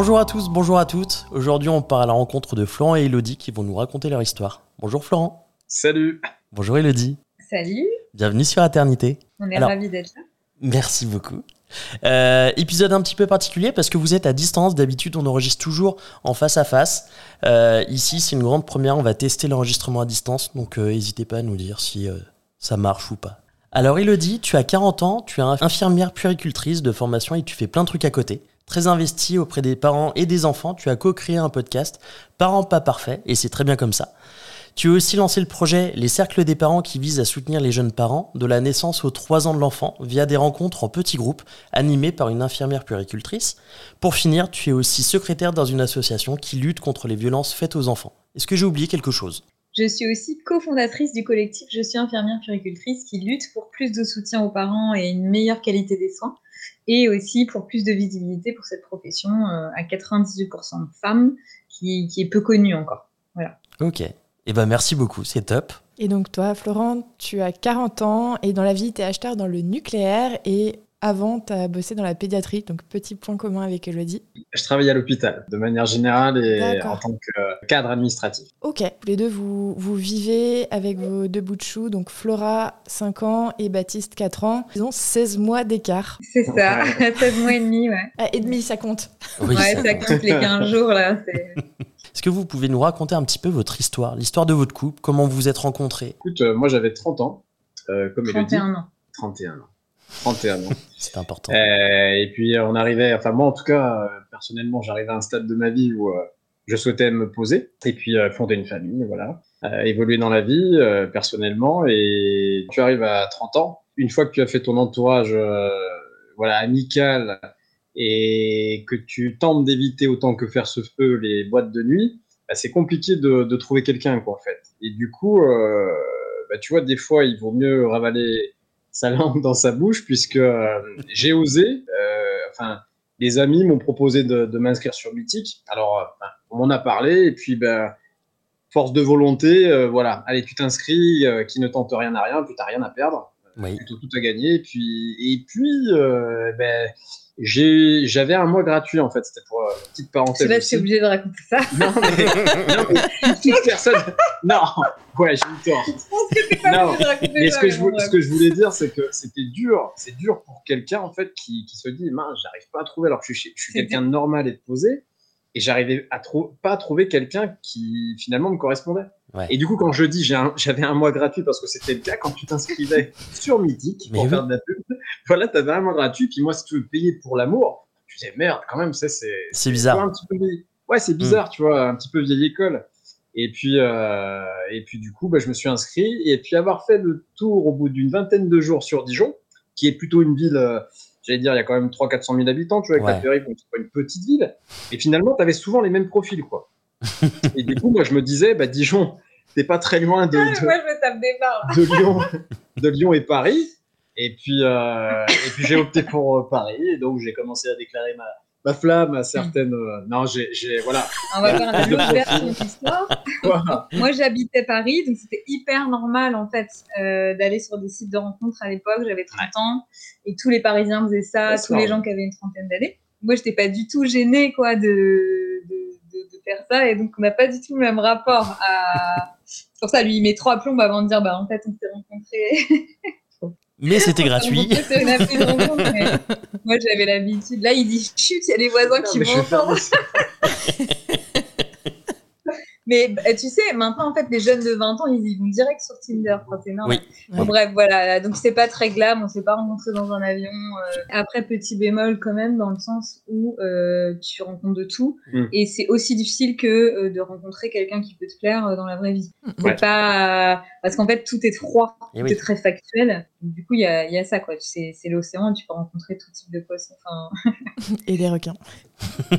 Bonjour à tous, bonjour à toutes. Aujourd'hui, on part à la rencontre de Florent et Elodie qui vont nous raconter leur histoire. Bonjour Florent. Salut. Bonjour Elodie. Salut. Bienvenue sur Aternité. On est ravis d'être là. Merci beaucoup. Euh, épisode un petit peu particulier parce que vous êtes à distance. D'habitude, on enregistre toujours en face à face. Euh, ici, c'est une grande première. On va tester l'enregistrement à distance. Donc, euh, n'hésitez pas à nous dire si ça marche ou pas. Alors, Elodie, tu as 40 ans, tu es infirmière puéricultrice de formation et tu fais plein de trucs à côté. Très investi auprès des parents et des enfants, tu as co-créé un podcast, Parents pas parfaits, et c'est très bien comme ça. Tu as aussi lancé le projet Les Cercles des parents qui vise à soutenir les jeunes parents de la naissance aux 3 ans de l'enfant via des rencontres en petits groupes animés par une infirmière puéricultrice. Pour finir, tu es aussi secrétaire dans une association qui lutte contre les violences faites aux enfants. Est-ce que j'ai oublié quelque chose? Je suis aussi cofondatrice du collectif Je suis infirmière puéricultrice qui lutte pour plus de soutien aux parents et une meilleure qualité des soins et aussi pour plus de visibilité pour cette profession euh, à 98% de femmes qui, qui, est peu connue encore. Voilà. Ok. Eh ben merci beaucoup, c'est top. Et donc toi, Florent, tu as 40 ans et dans la vie, tu es acheteur dans le nucléaire et avant, tu as bossé dans la pédiatrie, donc petit point commun avec Elodie. Je travaille à l'hôpital, de manière générale et en tant que cadre administratif. Ok, les deux, vous, vous vivez avec vos deux bouts de chou, donc Flora, 5 ans, et Baptiste, 4 ans. Ils ont 16 mois d'écart. C'est ça, 16 mois et demi, ouais. Ah, et demi, ça compte. Oui, ouais, ça, compte les 15 jours, là. Est-ce que vous pouvez nous raconter un petit peu votre histoire, l'histoire de votre couple, comment vous vous êtes rencontrés? Écoute, euh, moi j'avais 30 ans, euh, comme 31 ans. 31 ans. 31 ans. C'est important. Euh, et puis on arrivait, enfin moi en tout cas, euh, personnellement, j'arrivais à un stade de ma vie où euh, je souhaitais me poser et puis fonder une famille, voilà. évoluer dans la vie personnellement et tu arrives à 30 ans, une fois que tu as fait ton entourage voilà amical et que tu tentes d'éviter autant que faire se peut les boîtes de nuit, bah, c'est compliqué de, de trouver quelqu'un quoi en fait. Et du coup, bah, tu vois, des fois il vaut mieux ravaler sa langue dans sa bouche puisque euh, j'ai osé. Euh, enfin, les amis m'ont proposé de, de m'inscrire sur Mythique. Alors, euh, on m'en a parlé et puis, ben, force de volonté, voilà. Allez, tu t'inscris, qui ne tente rien à rien, puis t'as rien à perdre. Oui. Plutôt tout à gagner. Et puis, et puis, ben j'avais un mois gratuit en fait, c'était pour euh, une petite parenthèse. Là, tu es obligé de raconter ça. Non, mais, non, mais personne. Non, ouais, j'ai eu tort. non, mais ce que, je, ce que je voulais dire, c'est que c'était dur. C'est dur pour quelqu'un en fait qui, qui se dit, mince, j'arrive pas à trouver alors que je suis, je suis quelqu'un de normal et de posé, et j'arrivais à pas à trouver quelqu'un qui finalement me correspondait. Et du coup, quand je dis j'avais un, mois gratuit parce que c'était le cas, quand tu t'inscrivais sur Mythique pour faire de la pub, voilà, t'avais un mois gratuit. Puis moi, si tu veux payer pour l'amour, tu disais merde, quand même, c'est c'est bizarre. Un petit peu, ouais, c'est bizarre, hmm. tu vois, un petit peu vieille école. Et puis, euh, et puis du coup, bah, je me suis inscrit. Et puis avoir fait le tour au bout d'une vingtaine de jours sur Dijon, qui est plutôt une ville, euh, j'allais dire, il y a quand même 300-400 000 habitants, tu vois, avec la donc c'est pas une petite ville. Et finalement, tu avais souvent les mêmes profils, quoi. et du coup, moi, je me disais, bah, Dijon, t'es pas très loin de, de, Lyon, de Lyon et Paris. Et puis, euh, et puis j'ai opté pour euh, Paris. Et donc, j'ai commencé à déclarer ma, ma flamme à certaines. Euh, non, j'ai, voilà. On va faire une autre version de l'histoire. Moi, j'habitais Paris, donc c'était hyper normal en fait d'aller sur des sites de rencontres à l'époque. J'avais 30 ans et tous les Parisiens faisaient ça, tous les gens qui avaient une trentaine d'années. Moi, j'étais pas du tout gênée quoi de faire ça et donc on n'a pas du tout le même rapport à. C'est pour ça, lui, il met trois plombes avant de dire bah en fait, on s'est rencontrés. Mais c'était gratuit. Moi, j'avais l'habitude. Là, il dit chut, il y a les voisins qui m'entendent. Mais bah, tu sais, maintenant, en fait, les jeunes de 20 ans, ils y vont direct sur Tinder. C'est énorme. Oui. bref, voilà. Donc, c'est pas très glam. On s'est pas rencontrés dans un avion. Euh. Après, petit bémol quand même, dans le sens où euh, tu rencontres de tout. Mm. Et c'est aussi difficile que euh, de rencontrer quelqu'un qui peut te plaire dans la vraie vie. Mm. pas... Parce qu'en fait, tout est froid. Eh tout est très factuel. Du coup, il y a, y a, ça, quoi. C'est l'océan. Tu peux rencontrer tout type de poissons. Enfin... Et des requins.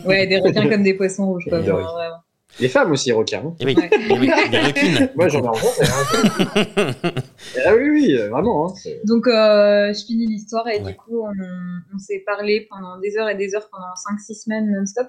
ouais, des requins comme des poissons rouges. Quoi, vraiment. Les femmes aussi, requins. Et oui, et oui des requins. Moi, j'en ai rencontré. Hein. ah oui, oui, vraiment. Hein, Donc, euh, je finis l'histoire et du coup, on, on s'est parlé pendant des heures et des heures, pendant 5-6 semaines non-stop.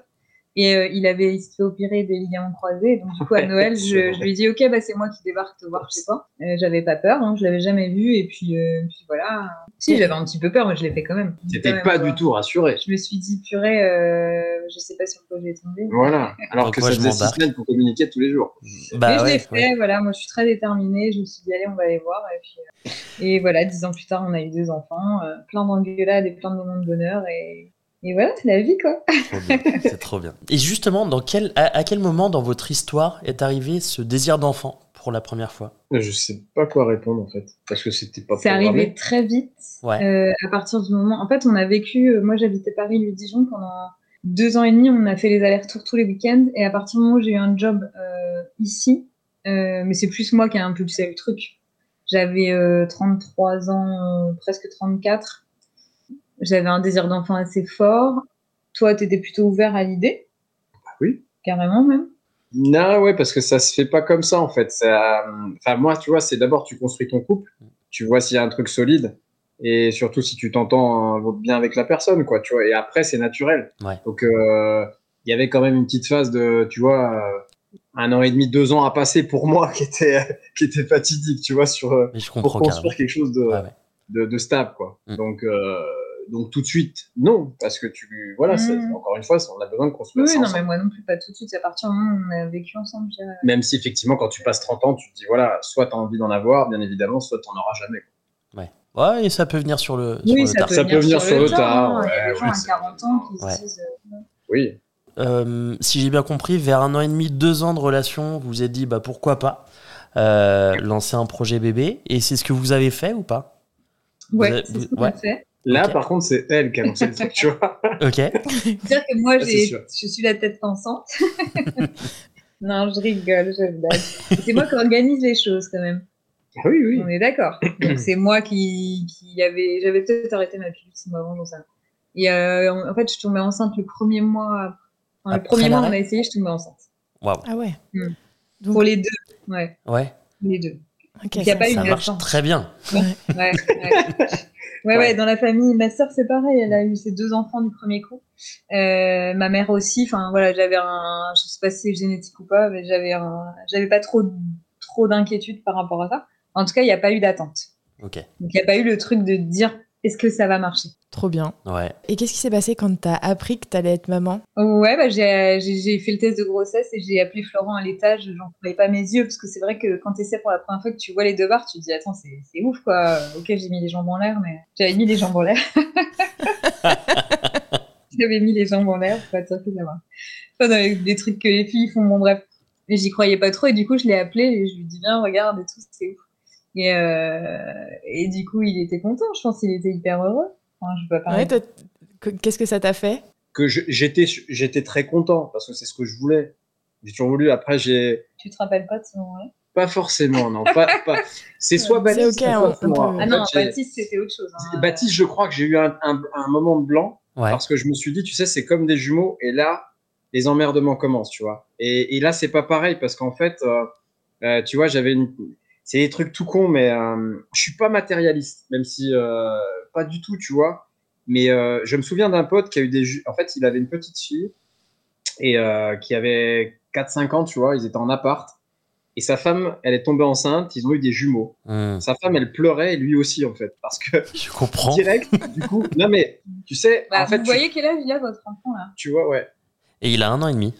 Et euh, il avait il s'est fait opérer des ligaments croisés. Donc, du coup, à Noël, je, je lui ai dit Ok, bah, c'est moi qui débarque te voir chez toi. Euh, j'avais pas peur, hein, je l'avais jamais vu. Et puis, euh, puis voilà. Si, j'avais un petit peu peur, mais je l'ai fait quand même. T'étais pas du tout rassuré. Je me suis dit Purée, euh, je sais pas sur quoi je vais tomber. Voilà. Alors que ça faisait six semaines pour communiquer tous les jours. Bah, mais je l'ai fait, voilà. Moi, je suis très déterminée. Je me suis dit Allez, on va aller voir. Et, puis, euh, et voilà, dix ans plus tard, on a eu deux enfants. plein d'engueulades et plein de moments de bonheur. Et et voilà, c'est la vie, quoi. C'est trop bien. Et justement, dans quel, à, quel moment dans votre histoire est arrivé ce désir d'enfant pour la première fois? Je sais pas quoi répondre, en fait. Parce que c'était pas C'est arrivé très vite. Ouais. Euh, à partir du moment. En fait, on a vécu. Euh, moi, j'habitais Paris, lui, Dijon pendant deux ans et demi. On a fait les allers-retours tous les week-ends. Et à partir du moment où j'ai eu un job euh, ici, mais c'est plus moi qui ai impulsé le truc. J'avais 33 ans, presque 34 j'avais un désir d'enfant assez fort. Toi, tu étais plutôt ouvert à l'idée? Oui. Carrément même Non, ouais, parce que ça se fait pas comme ça en fait. Enfin, moi, tu vois, c'est d'abord tu construis ton couple, tu vois s'il y a un truc solide, et surtout si tu t'entends euh, bien avec la personne, quoi, tu vois. Et après, c'est naturel. Donc, euh, il y avait quand même une petite phase de, tu vois, euh, un an et demi, deux ans à passer pour moi qui était, qui était fatidique, tu vois, sur, pour construire quelque chose de, de, stable, quoi. Mm. Donc, donc tout de suite, non, parce que tu, voilà, mmh. encore une fois, on a besoin de construire oui, non, mais moi non plus, pas tout de suite. À partir du moment où on a vécu ensemble, même si effectivement, quand tu passes 30 ans, tu te dis, voilà, soit tu as envie d'en avoir, bien évidemment, soit tu n'en auras jamais. Ouais. Ouais, et ça peut venir sur le, oui, ça Peut ça peut venir sur le tard. Il y a des gens à 40 ans qui se disent. Euh, oui. Euh, si j'ai bien compris, vers un an et demi, deux ans de relation, vous vous êtes dit, bah pourquoi pas euh, lancer un projet bébé, et c'est ce que vous avez fait ou pas? Ouais, c'est ce qu'on a fait. Là, par contre, c'est elle qui a lancé le truc, tu vois. Ok. C'est-à-dire que moi, je suis la tête pensante. non, je rigole, je blague. C'est moi qui organise les choses, quand même. Ah oui, oui. On est d'accord. Donc, c'est moi qui, qui avait. J'avais peut-être arrêté ma pilule six mois avant, j'en sais Et euh, en fait, je tombais enceinte le premier mois. Enfin, le premier mois, on a essayé, je tombais enceinte. Waouh. Ah ouais. Hmm. Pour les deux, ouais. Ouais. Les deux. il y a pas ça marche très bien. Ouais, ouais, Ouais, ouais, dans la famille, ma sœur, c'est pareil. Elle a eu ses deux enfants du premier coup. Euh, ma mère aussi. Enfin, voilà, j'avais un, je sais pas si c'est génétique ou pas, mais j'avais un, j'avais pas trop, trop d'inquiétude par rapport à ça. En tout cas, il n'y a pas eu d'attente. Ok. Donc, il n'y a pas eu le truc de dire est-ce que ça va marcher? Trop bien. Ouais. Et qu'est-ce qui s'est passé quand tu as appris que tu allais être maman? Ouais, bah, j'ai fait le test de grossesse et j'ai appelé Florent à l'étage. J'en croyais pas mes yeux parce que c'est vrai que quand tu essaies pour la première fois que tu vois les deux barres, tu te dis Attends, c'est ouf quoi. Ok, j'ai mis les jambes en l'air, mais j'avais mis les jambes en l'air. j'avais mis les jambes en l'air pour être sûr que ça des trucs que les filles font, bon bref. Mais j'y croyais pas trop et du coup, je l'ai appelé et je lui dis Viens, regarde et tout, c'est ouf. Et, euh, et du coup, il était content. Je pense qu'il était hyper heureux. Enfin, je peux pas Qu'est-ce que ça t'a fait? Que j'étais, j'étais très content parce que c'est ce que je voulais. J'ai toujours voulu. Après, j'ai. Tu te rappelles pas de ce moment-là? Pas forcément, non. pas, pas... C'est soit Baptiste, soit Ah non, Baptiste, c'était autre chose. Hein. Baptiste, je crois que j'ai eu un, un, un, moment de blanc parce que je me suis dit, tu sais, c'est comme des jumeaux. Et là, les emmerdements commencent, tu vois. Et, et là, c'est pas pareil parce qu'en fait, euh, euh, tu vois, j'avais une c'est des trucs tout cons, mais euh, je suis pas matérialiste, même si euh, pas du tout, tu vois. Mais euh, je me souviens d'un pote qui a eu des. En fait, il avait une petite fille et euh, qui avait 4-5 ans, tu vois. Ils étaient en appart. Et sa femme, elle est tombée enceinte. Ils ont eu des jumeaux. Hmm. Sa femme, elle pleurait, et lui aussi, en fait. Parce que. Je comprends. Direct, du coup. Non, mais tu sais. Bah, en fait, vous voyez quel âge il a, votre enfant, là? Tu vois, ouais. Et il a un an et demi.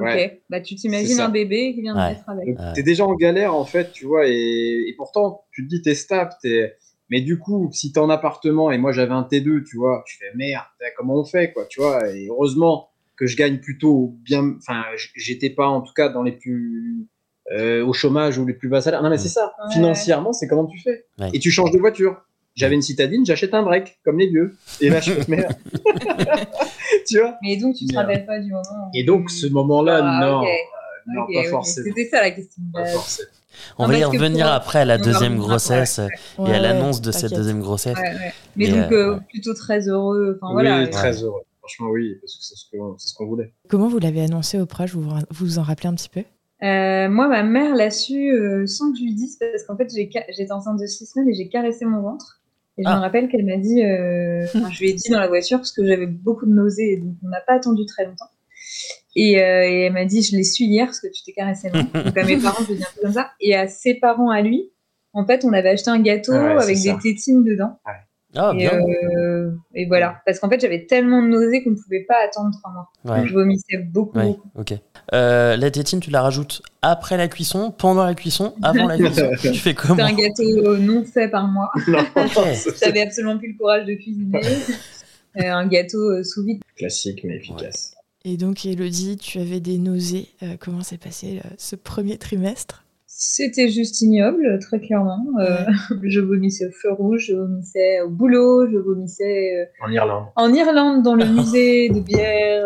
Ok, bah tu t'imagines un bébé qui vient de naître avec. T'es déjà en galère en fait, tu vois, et, pourtant tu te dis t'es stable, es... mais du coup, si t'es en appartement et moi j'avais un T2, tu vois, je fais merde, comment on fait quoi, tu vois, et heureusement que je gagne plutôt bien. Enfin, j'étais pas en tout cas dans les plus euh, au chômage ou les plus bas salaires. Non, mais c'est ça. Financièrement, c'est comment tu fais. Et tu changes de voiture. J'avais une citadine, j'achète un break, comme les vieux. Et là, je fais merde. tu vois Et donc, tu te rappelles pas du moment. Et donc, ce moment-là, ah, non. Non, pas forcément. C'était ça la question. On va y revenir après à la deuxième grossesse et à l'annonce de cette deuxième grossesse. Mais donc, euh, euh, plutôt très heureux. Enfin, voilà, oui, très heureux. Franchement, oui, parce que c'est ce qu'on voulait. Comment vous l'avez annoncé au proche? Vous, vous en rappelez un petit peu? Euh, moi, ma mère l'a su sans que je lui dise parce qu'en fait, j'étais enceinte de six semaines et j'ai caressé mon ventre. Et je me ah. rappelle qu'elle m'a dit, je lui ai dit dans la voiture parce que j'avais beaucoup de nausées et donc on n'a pas attendu très longtemps. Euh, et, elle m'a dit, je l'ai su hier parce que tu t'es caressé Donc à mes parents, je dis un peu comme ça. Et à ses parents, à lui, en fait, on avait acheté un gâteau avec des tétines dedans. Ah, et, euh, et, voilà, parce qu'en fait j'avais tellement de nausées qu'on ne pouvait pas attendre trois mois. Je vomissais beaucoup. Ok. Euh, la tétine, tu la rajoutes après la cuisson, pendant la cuisson, avant la cuisson. tu fais comment C'est un gâteau non fait par moi. J'avais absolument plus le courage de cuisiner. un gâteau sous vide. Classique mais efficace. Et donc, Elodie, tu avais des nausées. Euh, comment s'est passé euh, ce premier trimestre? C'était juste ignoble, très clairement. Euh, je vomissais au feu rouge, je vomissais au boulot, je vomissais. en Irlande. En Irlande, dans le musée de bière,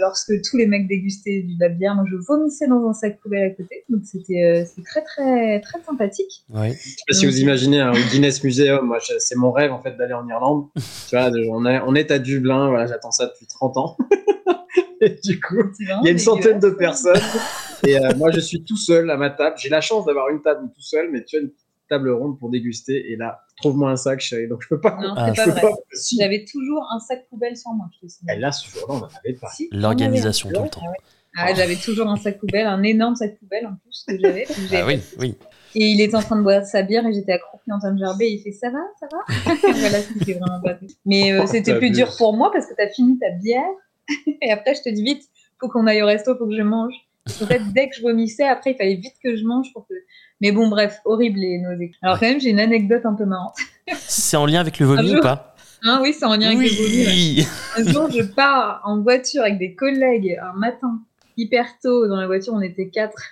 lorsque tous les mecs dégustaient de la bière, moi je vomissais dans un sac poubelle à côté. Donc c'était très, très, très sympathique. Ouais. Je sais pas si vous imaginez un Guinness Museum, moi c'est mon rêve en fait d'aller en Irlande. tu vois, on, est, on est à Dublin, voilà, j'attends ça depuis 30 ans. du coup, il y a une centaine de personnes. et euh, moi, je suis tout seul à ma table. J'ai la chance d'avoir une table tout seul, mais tu une table ronde pour déguster. Et là, trouve-moi un sac, chérie. Donc, je peux pas. Non, c'est pas vrai. J'avais toujours un sac poubelle sur moi. et là, ce jour-là, on n'en avait pas. L'organisation tout le temps. Ah, j'avais toujours un sac poubelle, un énorme sac poubelle en plus que j'avais. Ah oui, oui. Et il était en train de boire sa bière et j'étais accroupie en train de gerber. Et il fait Ça va, ça va? Voilà, c'était vraiment pas. Mais euh, c'était plus dur pour moi parce que tu as fini ta bière et après, je te dis vite, faut qu'on aille au resto, faut que je mange. En fait, dès que je vomissais, après, il fallait vite que je mange pour que. Mais bon, bref, horrible les nausées. Alors, quand même, j'ai une anecdote un peu marrante. C'est en lien avec le vomi ou pas hein, Oui, c'est en lien avec le vomi. Un jour, je pars en voiture avec des collègues un matin, hyper tôt. Dans la voiture, on était quatre.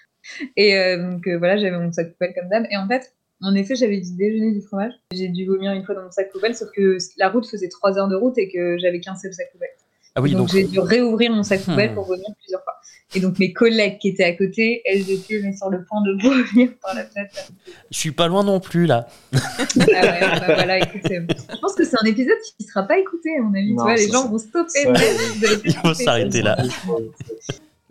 Et euh, donc, euh, voilà, j'avais mon sac poubelle comme dame. Et en fait, en effet, j'avais dû déjeuner du fromage. J'ai dû vomir une fois dans mon sac poubelle, sauf que la route faisait trois heures de route et que j'avais qu'un seul sac poubelle. Ah oui, donc, j'ai dû réouvrir mon sac poubelle hmm. pour vomir plusieurs fois. Et donc mes collègues qui étaient à côté, elles étaient mais sur le point de vomir par la fenêtre. Je suis pas loin non plus là. ah ouais, bah voilà, écoutez, je pense que c'est un épisode qui ne sera pas écouté à mon avis. tu vois, les gens vont stopper. Ils vont s'arrêter là.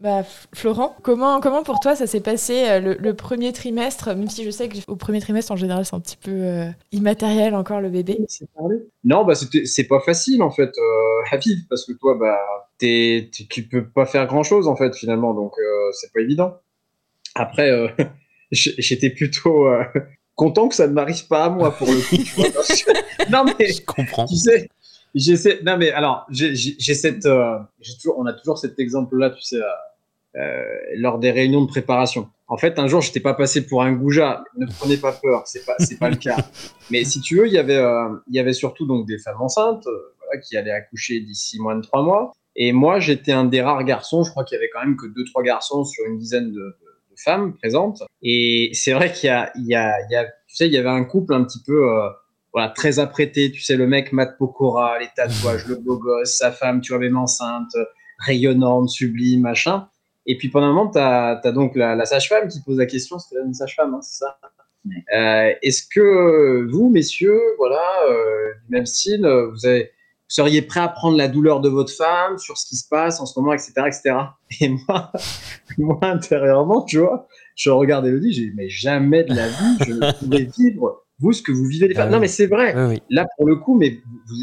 Bah, Florent, comment, comment pour toi ça s'est passé euh, le, premier trimestre, même si je sais qu'au premier trimestre en général c'est un petit peu euh, immatériel encore le bébé? Non, bah c'est pas facile en fait euh, à vivre parce que toi bah es, tu peux pas faire grand chose en fait finalement donc c'est pas évident. Après j'étais plutôt content que ça ne m'arrive pas à moi pour le coup. Tu vois, non mais je comprends. Tu sais, j'essaie. Non mais alors j'ai cette, j'ai toujours, on a toujours cet exemple là, tu sais euh, lors des réunions de préparation. En fait, un jour, j'étais pas passé pour un goujat. Ne prenez pas peur, c'est pas c'est pas le cas. Mais si tu veux, il y avait euh, il y avait surtout donc des femmes enceintes euh, voilà, qui allaient accoucher d'ici moins de trois mois. Et moi, j'étais un des rares garçons. Je crois qu'il y avait quand même que deux trois garçons sur une dizaine de, de, femmes présentes. Et c'est vrai qu'il y a il y a il y a tu sais il y avait un couple un petit peu voilà très apprêté. Tu sais le mec Matt Pokora, les tatouages, le beau gosse, sa femme, tu vois même enceinte, rayonnante, sublime, machin. Et puis pendant un moment, tu as, donc la, sage-femme qui pose la question, c'est une sage-femme, hein, c'est ça? Euh, Est-ce que vous, messieurs, voilà, euh, du même style, vous, avez, seriez prêts à prendre la douleur de votre femme sur ce qui se passe en ce moment, etc. etc. Et moi, moi intérieurement, tu vois, je regarde Elodie, j'ai dit, mais jamais de la vie, je ne pourrais vivre, vous, ce que vous vivez les femmes. Ah non, mais c'est vrai. Là, pour le coup, mais vous,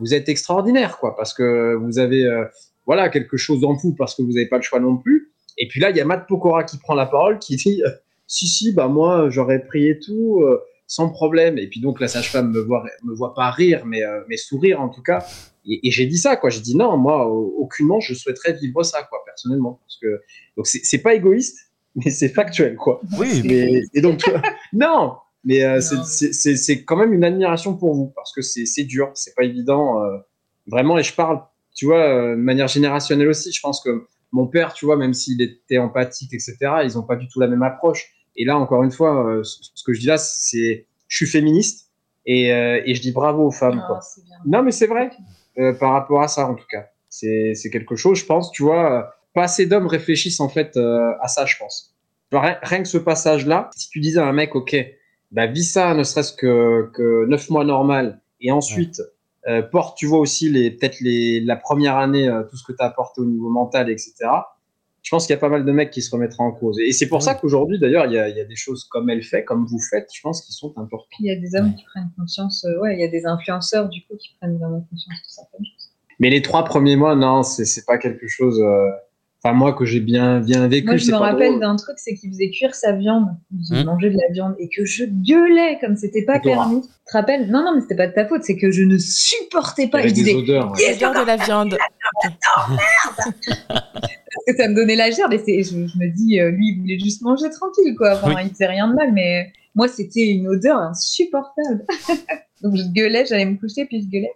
vous êtes extraordinaire, quoi, parce que vous avez... Euh, voilà, quelque chose en vous parce que vous n'avez pas le choix non plus. Et puis là, il y a Matt Pokora qui prend la parole, qui dit euh, Si, si, bah moi, j'aurais prié tout euh, sans problème. Et puis donc, la sage-femme me voit, me voit pas rire, mais, euh, mais sourire en tout cas. Et, j'ai dit ça, quoi. J'ai dit non, moi, aucunement, je souhaiterais vivre ça, quoi, personnellement. Parce que, donc, c'est pas égoïste, mais c'est factuel, quoi. Oui, mais, et donc, non, mais c'est quand même une admiration pour vous, parce que c'est dur, c'est pas évident. vraiment, et je parle tu vois, de manière générationnelle aussi, je pense que mon père, tu vois, même s'il était empathique, etc., ils n'ont pas du tout la même approche. Et là, encore une fois, ce que je dis là, c'est, je suis féministe et, et je dis bravo aux femmes. quoi. Non, mais c'est vrai, par rapport à ça, en tout cas. C'est quelque chose, je pense, tu vois, pas assez d'hommes réfléchissent en fait à ça, je pense. Rien, que ce passage-là, si tu disais à un mec, OK, bah, vis ça ne serait-ce que, que 9 mois normal, et ensuite euh, porte, tu vois aussi les peut-être les la première année, euh, tout ce que tu as apporté au niveau mental, etc. Je pense qu'il y a pas mal de mecs qui se remettraient en cause. Et c'est pour ça qu'aujourd'hui, d'ailleurs, il y a, y a, des choses comme elle fait, comme vous faites, je pense, qui sont importantes. Il y a des hommes qui prennent conscience, euh, ouais, il y a des influenceurs, du coup, qui prennent vraiment conscience de certaines choses. Mais les trois premiers mois, non, c'est pas quelque chose. Enfin, moi, que j'ai bien, bien vécu. Moi, je me rappelle d'un truc, c'est qu'il faisait cuire sa viande. Il mmh. mangeait de la viande et que je gueulais comme c'était pas permis. Tu te rappelles? Non, non, mais c'était pas de ta faute. C'est que je ne supportais pas. Il y des odeurs. Il y de la viande. Oh, merde Parce que ça me donnait la gerbe. Et je, je, me dis, euh, lui, il voulait juste manger tranquille, quoi. Enfin, il faisait rien de mal, mais moi, c'était une odeur insupportable. Donc, je gueulais, j'allais me coucher, puis je gueulais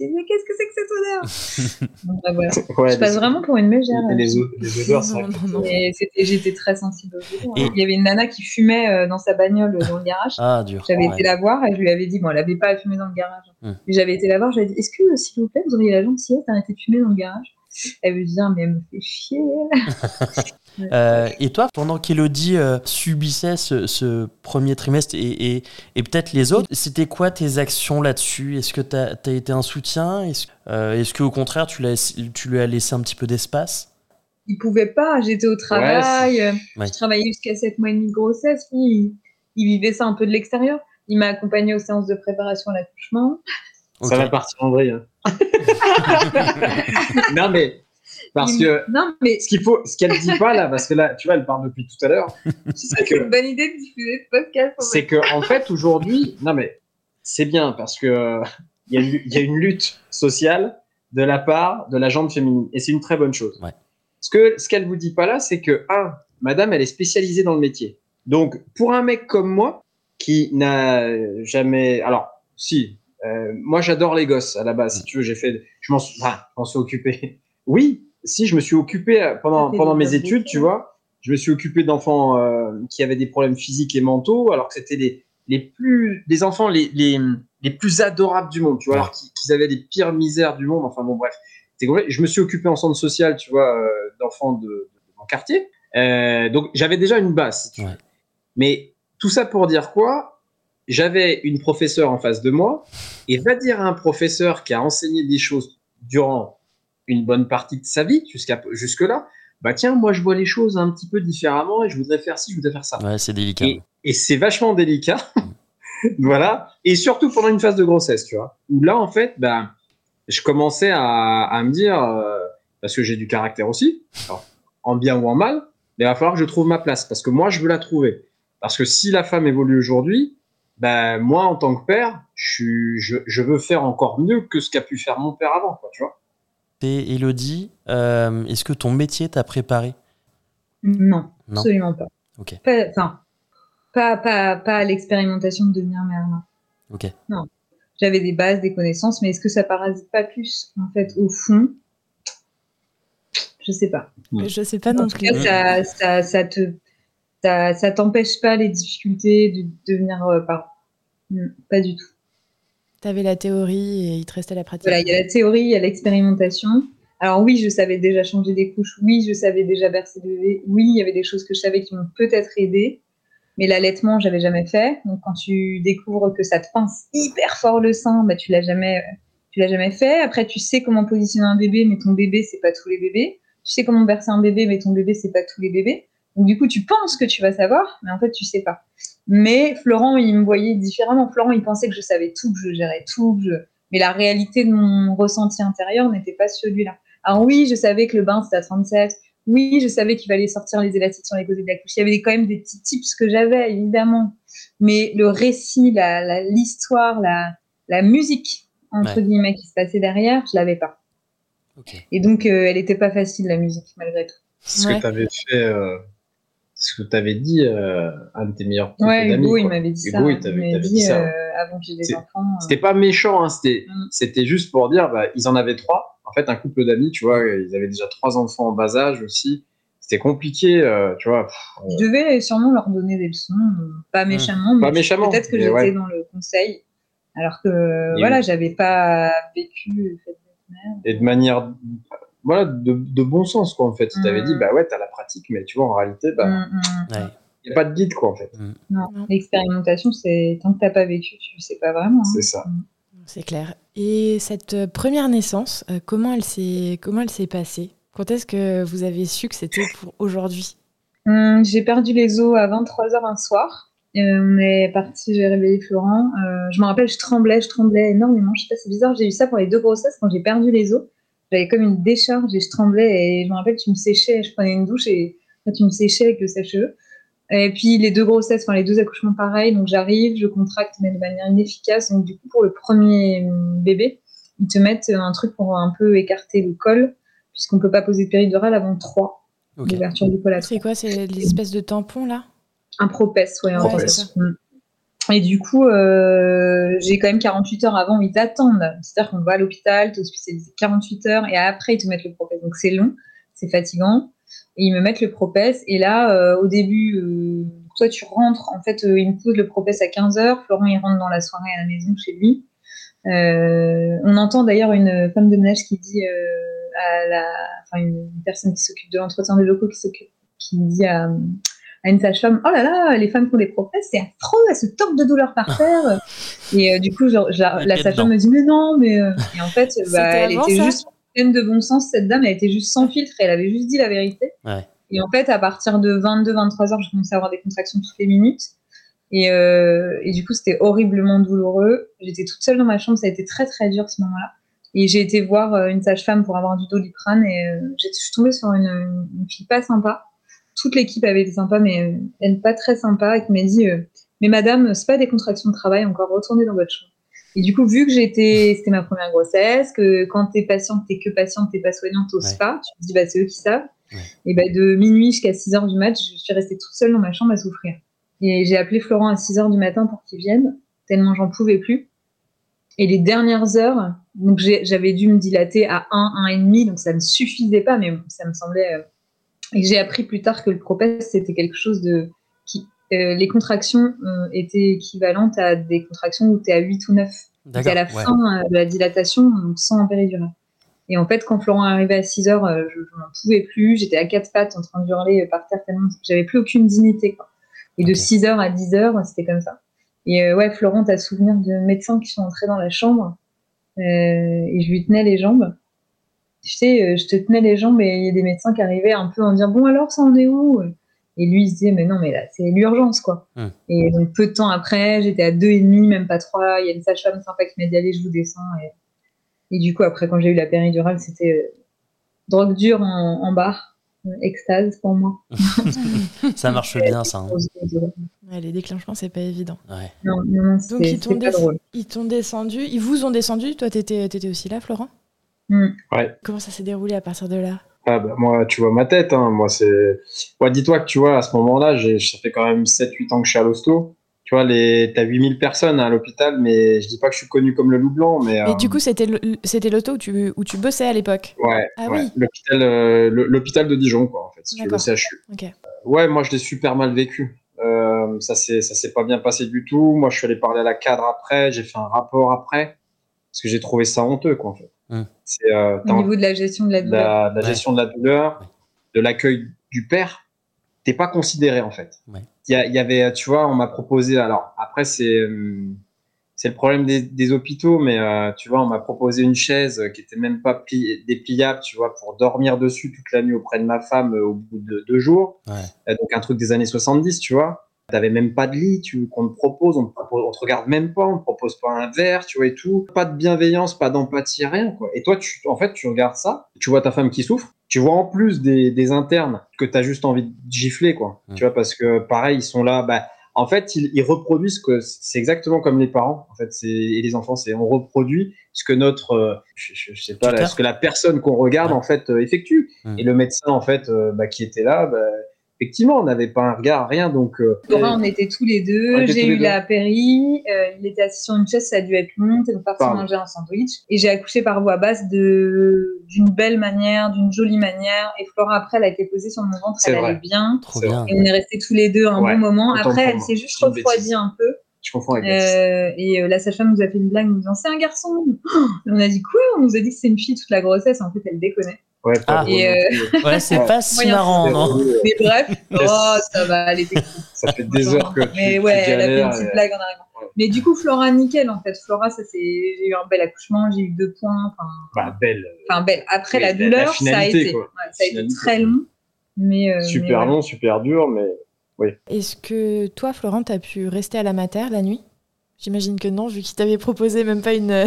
mais qu'est-ce que c'est que cette odeur? Bah, voilà. Je passe vraiment pour une mégère. Les, odeurs, c'est J'étais très sensible aux odeurs. Il y avait une nana qui fumait euh, dans sa bagnole dans le garage. Ah, dur. J'avais été la voir et je lui avais dit, bon, elle n'avait pas à fumer dans le garage. Hum. J'avais été la voir, j'avais dit, est-ce que, s'il vous plaît, vous auriez la gentillesse d'arrêter de fumer dans le garage? Elle me dit, mais elle me fait chier. Euh, et toi, pendant qu'Elodie euh, subissait ce, premier trimestre et, et, peut-être les autres, c'était quoi tes actions là-dessus? Est-ce que tu as, été un soutien? Est-ce euh, est qu'au contraire, tu, tu lui as laissé un petit peu d'espace? Il pouvait pas, j'étais au travail, je travaillais jusqu'à 7 mois et demi de grossesse, il, vivait ça un peu de l'extérieur. Il m'a accompagné aux séances de préparation à l'accouchement. Ça va partir en vrille. Hein. non mais parce que non, mais... ce qu'il faut, ce qu'elle dit pas là, parce que là, tu vois, elle parle depuis tout à l'heure. C'est que... une bonne idée de diffuser ce podcast. C'est que en fait aujourd'hui, non mais c'est bien parce que il y, a une lutte sociale de la part de la jambe féminine et c'est une très bonne chose. Ce que ce qu'elle vous dit pas là, c'est que un, Madame, elle est spécialisée dans le métier. Donc pour un mec comme moi qui n'a jamais, alors si, euh, moi j'adore les gosses à la base. Si tu veux, j'ai fait, je m'en suis, enfin, suis occupé. Oui, si je me suis occupé euh, pendant, pendant mes études, tu vois, je me suis occupé d'enfants euh, qui avaient des problèmes physiques et mentaux, alors que c'était les, les plus, des enfants les, les, les plus adorables du monde, tu vois, alors qu'ils avaient les pires misères du monde. Enfin bon, bref. Je me suis occupé en centre social, tu vois, euh, d'enfants de, de, mon quartier. Euh, donc j'avais déjà une base. Tu Mais tout ça pour dire quoi? J'avais une professeure en face de moi, et va dire à un professeur qui a enseigné des choses durant une bonne partie de sa vie jusqu'à jusque-là, bah tiens, moi je vois les choses un petit peu différemment et je voudrais faire ci, je voudrais faire ça. Ouais, c'est délicat. Et, c'est vachement délicat. voilà. Et surtout pendant une phase de grossesse, tu vois. Où là, en fait, bah, je commençais à, à me dire, euh, parce que j'ai du caractère aussi, en bien ou en mal, mais il va falloir que je trouve ma place parce que moi, je veux la trouver. Parce que si la femme évolue aujourd'hui, ben moi, en tant que père, je, je, je veux faire encore mieux que ce qu'a pu faire mon père avant, quoi, tu vois. Elodie, euh, est-ce que ton métier t'a préparé? Non, absolument pas. Enfin, pas, pas, pas, à l'expérimentation de devenir mère. Non. Ok. Non. J'avais des bases, des connaissances, mais est-ce que ça parasite pas plus, en fait, au fond? Je sais pas. Je sais pas non plus. ça, ça, ça, te, ça, t'empêche pas les difficultés de devenir euh, parent. Pas du tout. Tu avais la théorie et il te restait la pratique. Voilà, il y a la théorie, il y a l'expérimentation. Alors oui, je savais déjà changer des couches, oui, je savais déjà bercer le bébé, oui, il y avait des choses que je savais qui m'ont peut-être aidé, mais l'allaitement, j'avais jamais fait. Donc quand tu découvres que ça te pince hyper fort le sein, bah, tu l'as jamais, tu l'as jamais fait. Après, tu sais comment positionner un bébé, mais ton bébé, c'est pas tous les bébés. Tu sais comment bercer un bébé, mais ton bébé, c'est pas tous les bébés. Donc du coup, tu penses que tu vas savoir, mais en fait, tu sais pas. Mais Florent, il me voyait différemment. Florent, il pensait que je savais tout, que je gérais tout, mais la réalité de mon ressenti intérieur n'était pas celui-là. Alors oui, je savais que le bain, c'était à 37. Oui, je savais qu'il fallait sortir les élastiques sur les côtés de la couche. Il y avait quand même des petits tips que j'avais, évidemment. Mais le récit, l'histoire, la, la, musique, entre guillemets, qui se passait derrière, je l'avais pas. Et donc, euh, elle n'était pas facile, la musique, malgré tout. Ce que tu avais fait... Euh, ce que tu avais dit, euh, un de tes meilleurs Ouais, Hugo, il m'avait dit ça. Hugo, il t'avait dit, ça. Euh, avant que j'ai des enfants. Euh. C'était pas méchant, hein, c'était mm. c'était juste pour dire, bah, ils en avaient trois. En fait, un couple d'amis, tu vois, ils avaient déjà trois enfants en bas âge aussi. C'était compliqué, tu vois. Je devais sûrement leur donner des leçons, pas mm. méchamment, mais méchamment, peut-être que j'étais dans le conseil, alors que, voilà, j'avais pas vécu le fait Et de manière voilà, de, de, bon sens, quoi, en fait. Tu t'avais dit, mm. bah ouais, t'as la pratique, mais tu vois, en réalité, bah, mm, mm. il n'y a pas de guide, quoi, en fait. Non, l'expérimentation, c'est tant que t'as pas vécu, tu sais pas vraiment. Hein. C'est ça. C'est clair. Et cette euh, première naissance, euh, comment elle s'est comment elle s'est passée? Quand est-ce que vous avez su que c'était pour aujourd'hui? J'ai perdu les os à 23h un soir. Euh, on est parti, j'ai réveillé Florent. je me rappelle, je tremblais, je tremblais énormément. Je sais pas, c'est bizarre. J'ai eu ça pour les deux grossesses quand j'ai perdu les os j'avais comme une décharge et je tremblais. Et je me rappelle, tu me séchais, je prenais une douche et tu me séchais avec le sèche-cheveux. Et puis les deux grossesses, enfin les deux accouchements pareils, donc j'arrive, je contracte mais de manière inefficace. Donc du coup pour le premier bébé, ils te mettent un truc pour un peu écarter le col, puisqu'on peut pas poser de péridurale avant 3 okay. du col C'est quoi C'est l'espèce de tampon là? Un propès, ouais, en fait. Et du coup, euh, j'ai quand même 48 heures avant ils t'attendent. C'est-à-dire qu'on va à l'hôpital, tu hospitalisé 48 heures et après ils te mettent le propès. Donc c'est long, c'est fatigant. Et ils me mettent le propès. Et là, euh, au début, euh, toi tu rentres, en fait, ils me posent le propès à 15 heures. Florent, il rentre dans la soirée à la maison chez lui. on entend d'ailleurs une femme de ménage qui dit à la, enfin une personne qui s'occupe de l'entretien des locaux qui qui dit à à une sage-femme Oh là là, les femmes qui ont des prothèses, c'est affreux, elles se tordent de douleur par terre. et euh, du coup, genre, la sage-femme me dit Mais non, mais. Euh, et en fait, bah, elle était juste pleine de bon sens, cette dame, elle était juste sans filtre et elle avait juste dit la vérité. Et en fait, à partir de 22-23 heures, je commençais à avoir des contractions toutes les minutes. Et, euh, et du coup, c'était horriblement douloureux. J'étais toute seule dans ma chambre, ça a été très très dur ce moment-là. Et j'ai été voir une sage-femme pour avoir du doliprane et je suis tombée sur une, une fille pas sympa toute l'équipe avait été sympa, mais euh, elle pas très sympa, et qui m'a dit euh, Mais madame, c'est pas des contractions de travail, encore retournez dans votre chambre. Et du coup, vu que j'étais, c'était ma première grossesse, que quand t'es patiente, t'es que patiente, t'es pas soignante, t'oses pas, tu te dis bah c'est eux qui savent. Et bah de minuit jusqu'à 6 heures du mat, je suis restée toute seule dans ma chambre à souffrir. Et j'ai appelé Florent à 6 heures du matin pour qu'il vienne, tellement j'en pouvais plus. Et les dernières heures, donc j'avais dû me dilater à 1, 1,5, donc ça ne suffisait pas, mais ça me semblait euh, et j'ai appris plus tard que le propès, c'était quelque chose de. Qui, euh, les contractions euh, étaient équivalentes à des contractions où tu es à 8 ou 9. C'était à la fin euh, de la dilatation, sans péridurale. Et en fait, quand Florent est arrivé à 6 heures, je, n'en pouvais plus. J'étais à quatre pattes en train de hurler par terre tellement j'avais plus aucune dignité. Quoi. Et de 6 heures à 10 heures, c'était comme ça. Et ouais, Florent, as souvenir de médecins qui sont entrés dans la chambre et je lui tenais les jambes tu sais, euh, je te tenais les jambes et il y a des médecins qui arrivaient un peu en disant bon alors ça en est où? Et lui il se disait mais non mais là c'est l'urgence quoi. Et donc peu de temps après, j'étais à deux et demi, même pas trois. Il y a une sage-femme sympa qui m'a dit allez je vous descends. Et, du coup après quand j'ai eu la péridurale c'était euh, drogue dure en, bar, euh, extase pour moi. ça marche bien ça. Hein. les déclenchements c'est pas évident. Non, non, donc ils t'ont, descendu, ils vous ont descendu. Toi t'étais, étais aussi là Florent? Mm. Ouais. Comment ça s'est déroulé à partir de là? Ah bah, moi, tu vois ma tête. Hein. Moi, c'est. Ouais, dis-toi que tu vois, à ce moment-là, ça fait quand même 7-8 ans que je suis à l'hosto. Tu vois, les... t'as 8000 personnes à l'hôpital, mais je dis pas que je suis connu comme le loup blanc. Mais, Et du coup, c'était l'hosto où tu, où tu bossais à l'époque? Ouais. Ah oui. L'hôpital, euh, de Dijon, quoi, en fait, si tu veux, le CHU. ouais, moi, je l'ai super mal vécu. Euh, ça s'est pas bien passé du tout. Moi, je suis allé parler à la cadre après, j'ai fait un rapport après, parce que j'ai trouvé ça honteux, quoi, en fait. Hum. Euh, Au niveau de la gestion de la douleur. La, gestion de la douleur, de l'accueil du père, t'es pas considéré en fait. Il y, avait, tu vois, on m'a proposé. Alors après, c'est hum, c'est le problème des, hôpitaux, mais euh, tu vois, on m'a proposé une chaise qui était même pas dépliable, tu vois, pour dormir dessus toute la nuit auprès de ma femme euh, au bout de deux jours. donc un truc des années 70, tu vois. T'avais même pas de lit, tu qu'on te propose, on te, te regarde même pas, on te propose pas un verre, tu vois et tout, pas de bienveillance, pas d'empathie, rien quoi. Et toi, tu, en fait, tu regardes ça, tu vois ta femme qui souffre, tu vois en plus des, des internes que tu as juste envie de gifler quoi. Mmh. Tu vois parce que pareil, ils sont là, bah, en fait, ils, ils reproduisent que c'est exactement comme les parents, en fait, et les enfants, c'est on reproduit ce que notre, euh, je, sais pas, ce que la personne qu'on regarde en fait euh, effectue. Mmh. Et le médecin en fait, euh, bah, qui était là. Bah, effectivement, on n'avait pas un regard, rien. Donc, euh, on était tous les deux. J'ai eu la péri. Euh, il était assis sur une chaise, ça a dû être long. On parti manger un sandwich. Et j'ai accouché par voie basse de d'une belle manière, d'une jolie manière. Et Flora, après, elle a été posée sur mon ventre. Elle allait bien. Trop bien. Et on est restés tous les deux un bon moment. Après, elle s'est juste refroidie un peu. Je comprends avec euh, Et euh, la sage-femme nous a fait une blague nous disant c'est un garçon. on a dit quoi? On nous a dit que c'est une fille toute la grossesse. En fait, elle déconnait. Ouais, ah. euh, ouais c'est pas si marrant, non Mais bref, oh, ça va, elle était Ça fait des heures que tu, Mais ouais, elle a fait une petite blague en arrivant. Mais du coup, Flora, nickel, en fait. Flora, ça c'est, j'ai eu un bel accouchement, j'ai eu deux points. Enfin, bah, belle. Enfin, belle. Après, la douleur, ça a été, ça a été très long. Mais, euh, super long, super dur, mais oui. Est-ce que toi, Florent, tu as pu rester à la mater la nuit? J'imagine que non, vu qu'il t'avait proposé même pas une.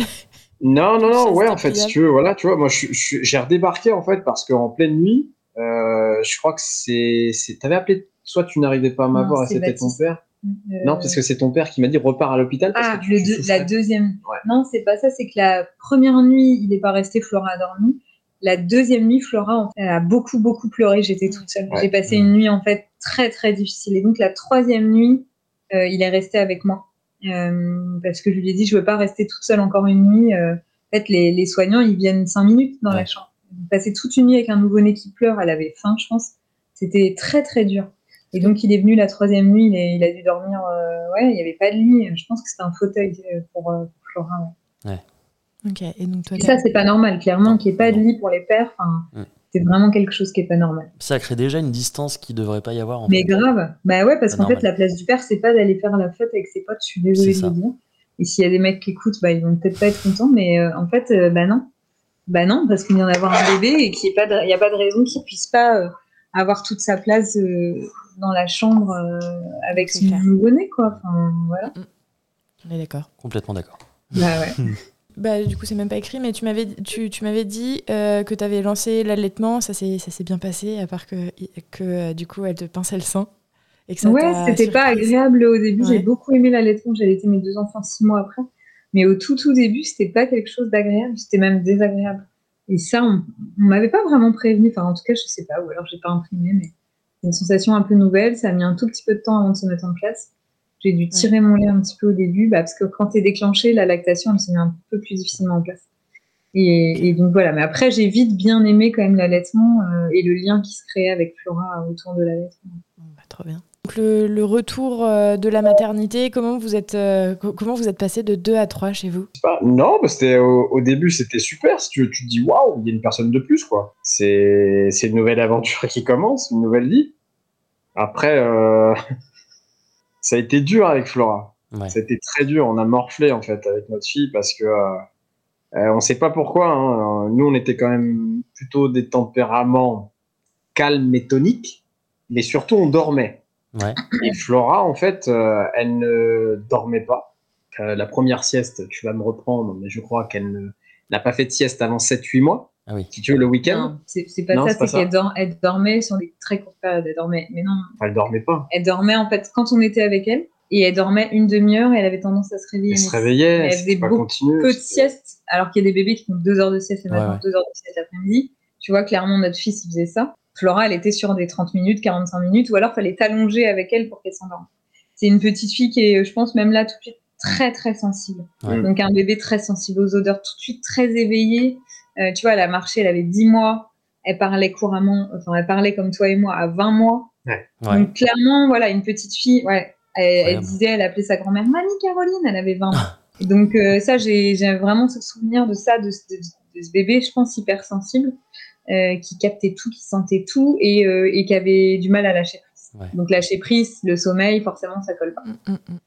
Non, non, non, ouais, en fait, si tu veux, voilà, tu vois, moi, j'ai redébarqué, en fait, parce qu'en pleine nuit, euh, je crois que c'est. T'avais appelé, soit tu n'arrivais pas à m'avoir et c'était ton père. Euh, non, parce que c'est ton père qui m'a dit repars à l'hôpital. Ah, la deuxième. Non, c'est pas ça, c'est que la première nuit, il n'est pas resté, Flora a dormi. La deuxième nuit, Flora a beaucoup, beaucoup pleuré. J'étais toute seule. J'ai passé une nuit, en fait, très, très difficile. Et donc, la troisième nuit, euh, il est resté avec moi. Euh, parce que je lui ai dit, je veux pas rester toute seule encore une nuit. Euh, en fait, les, les, soignants, ils viennent cinq minutes dans la chambre. Passer toute une nuit avec un nouveau-né qui pleure, elle avait faim, je pense. C'était très, très dur. Et donc, il est venu la troisième nuit, il, il a dû dormir. Euh, ouais, il n'y avait pas de lit. Je pense que c'était un fauteuil pour, pour Flora. Ouais. Ok. Et donc, toi, ça, c'est pas normal, clairement, qu'il n'y ait pas de lit pour les pères. Enfin, c'est vraiment quelque chose qui est pas normal. Ça crée déjà une distance qui devrait pas y avoir. En Mais grave. Bah ouais, parce qu'en fait, la place du père, c'est pas d'aller faire la fête avec ses potes. Je suis désolée de le dire. Et s'il y a des mecs qui écoutent, bah ils vont peut-être pas être contents, mais euh, en fait, euh, bah non. Bah non, parce qu'il vient d'avoir un bébé et qu'il n'y a, a, pas de raison qu'il puisse pas euh, avoir toute sa place dans la chambre avec son nouveau-né, quoi. Enfin, voilà. On est d'accord. Complètement d'accord. Bah ouais. Bah, du coup, c'est même pas écrit, mais tu m'avais, tu, tu m'avais dit euh, que tu avais lancé l'allaitement, ça s'est, ça s'est bien passé, à part que, que euh, du coup, elle te pinçait le sein. Et que ça ouais, c'était pas agréable au début. J'ai beaucoup aimé l'allaitement, j'ai allaité mes deux enfants six mois après. Mais au tout, tout début, c'était pas quelque chose d'agréable, c'était même désagréable. Et ça, on, on m'avait pas vraiment prévenu, enfin, en tout cas, je sais pas, ou alors j'ai pas imprimé, mais c'est une sensation un peu nouvelle. Ça a mis un tout petit peu de temps avant de se mettre en place. J'ai dû tirer mon lait un petit peu au début, bah, parce que quand tu es déclenché, la lactation, elle se met un peu plus difficilement en place. Et, donc voilà, mais après, j'ai vite bien aimé quand même l'allaitement euh, et le lien qui se créait avec Flora autour de l'allaitement. Bah, trop bien. Donc le, retour euh, de la maternité, comment vous êtes, euh, comment vous êtes passé de 2 à 3 chez vous? Non, bah, c'était au, début, c'était super. Si tu, tu te dis, waouh, il y a une personne de plus, quoi. C'est une nouvelle aventure qui commence, une nouvelle vie. Après, ça a été dur avec Flora. Ça a été très dur. On a morflé en fait avec notre fille parce que euh, euh, on ne sait pas pourquoi. Hein. Nous, on était quand même plutôt des tempéraments calmes et toniques, mais surtout on dormait. Et Flora, en fait, euh, elle ne dormait pas. la première sieste, tu vas me reprendre, mais je crois qu'elle n'a pas fait de sieste avant 7-8 mois. Ah oui. Si tu veux, le week-end. C'est pas ça, c'est qu'elle dormait sur des très courtes périodes. Elle dormait, mais non. Elle dormait pas. Elle dormait en fait quand on était avec elle. Et elle dormait une demi-heure et elle avait tendance à se réveiller. Elle se réveillait. Elle faisait beaucoup peu de sieste. Alors qu'il y a des bébés qui font deux heures de sieste le matin, deux heures de sieste l'après-midi. Tu vois, clairement, notre fils, il faisait ça. Flora, elle était sur des 30 minutes, 45 minutes, ou alors fallait t'allonger avec elle pour qu'elle s'endorme. C'est une petite fille qui est, je pense, même là, tout de suite, très, très sensible. Donc, un bébé très sensible aux odeurs, tout de suite très éveillé. Euh, tu vois, elle a marché, elle avait 10 mois, elle parlait couramment, enfin, elle parlait comme toi et moi à 20 mois. Donc, clairement, voilà, une petite fille, ouais, elle, disait, elle appelait sa grand-mère Mamie Caroline, elle avait 20 ans. Donc, euh, ça, j'ai vraiment ce souvenir de ça, de, ce bébé, je pense, hypersensible, euh, qui captait tout, qui sentait tout et, et qui avait du mal à lâcher prise. Donc, lâcher prise, le sommeil, forcément, ça colle pas. Mm, mm, mm.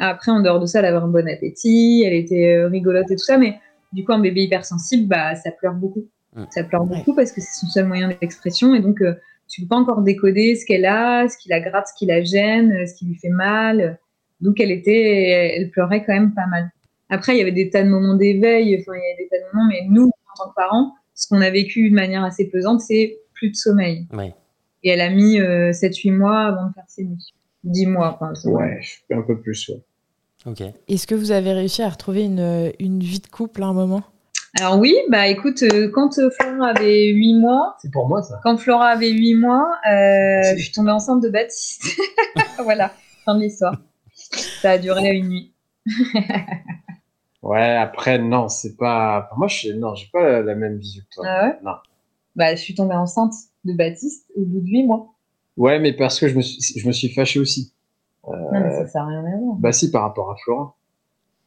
après, en dehors de ça, elle avait un bon appétit, elle était rigolote et tout ça, mais du coup, un bébé hypersensible, bah, ça pleure beaucoup. Ça pleure beaucoup parce que c'est son seul moyen d'expression. Et donc, tu euh, tu peux pas encore décoder ce qu'elle a, ce qui la gratte, ce qui la gêne, euh, ce qui lui fait mal. Donc, elle était, elle pleurait quand même pas mal. Après, il y avait des tas de moments d'éveil, enfin, il y avait des tas de moments, mais nous, en tant que parents, ce qu'on a vécu de manière assez pesante, c'est plus de sommeil. Et elle a mis 7-8 euh, mois avant de faire ses nuits. 10 mois, enfin, Ouais, un peu plus, ouais. Est-ce que vous avez réussi à retrouver une, une, vie de couple à un moment? Alors oui, bah écoute, euh, quand euh, Flora avait 8 mois, c'est pour moi ça. Quand Flora avait 8 mois, euh, je suis tombée enceinte de Baptiste. voilà, fin de l'histoire. Ça a duré une nuit. ouais, après non, c'est pas. moi, je non, j'ai pas la, même vision que toi. Ah ouais? Non. Bah, je suis tombée enceinte de Baptiste au bout de 8 mois. Ouais, mais parce que je me suis, je me suis fâché aussi. Non, mais ça, ça n'a rien à voir. Bah si, par rapport à Flora.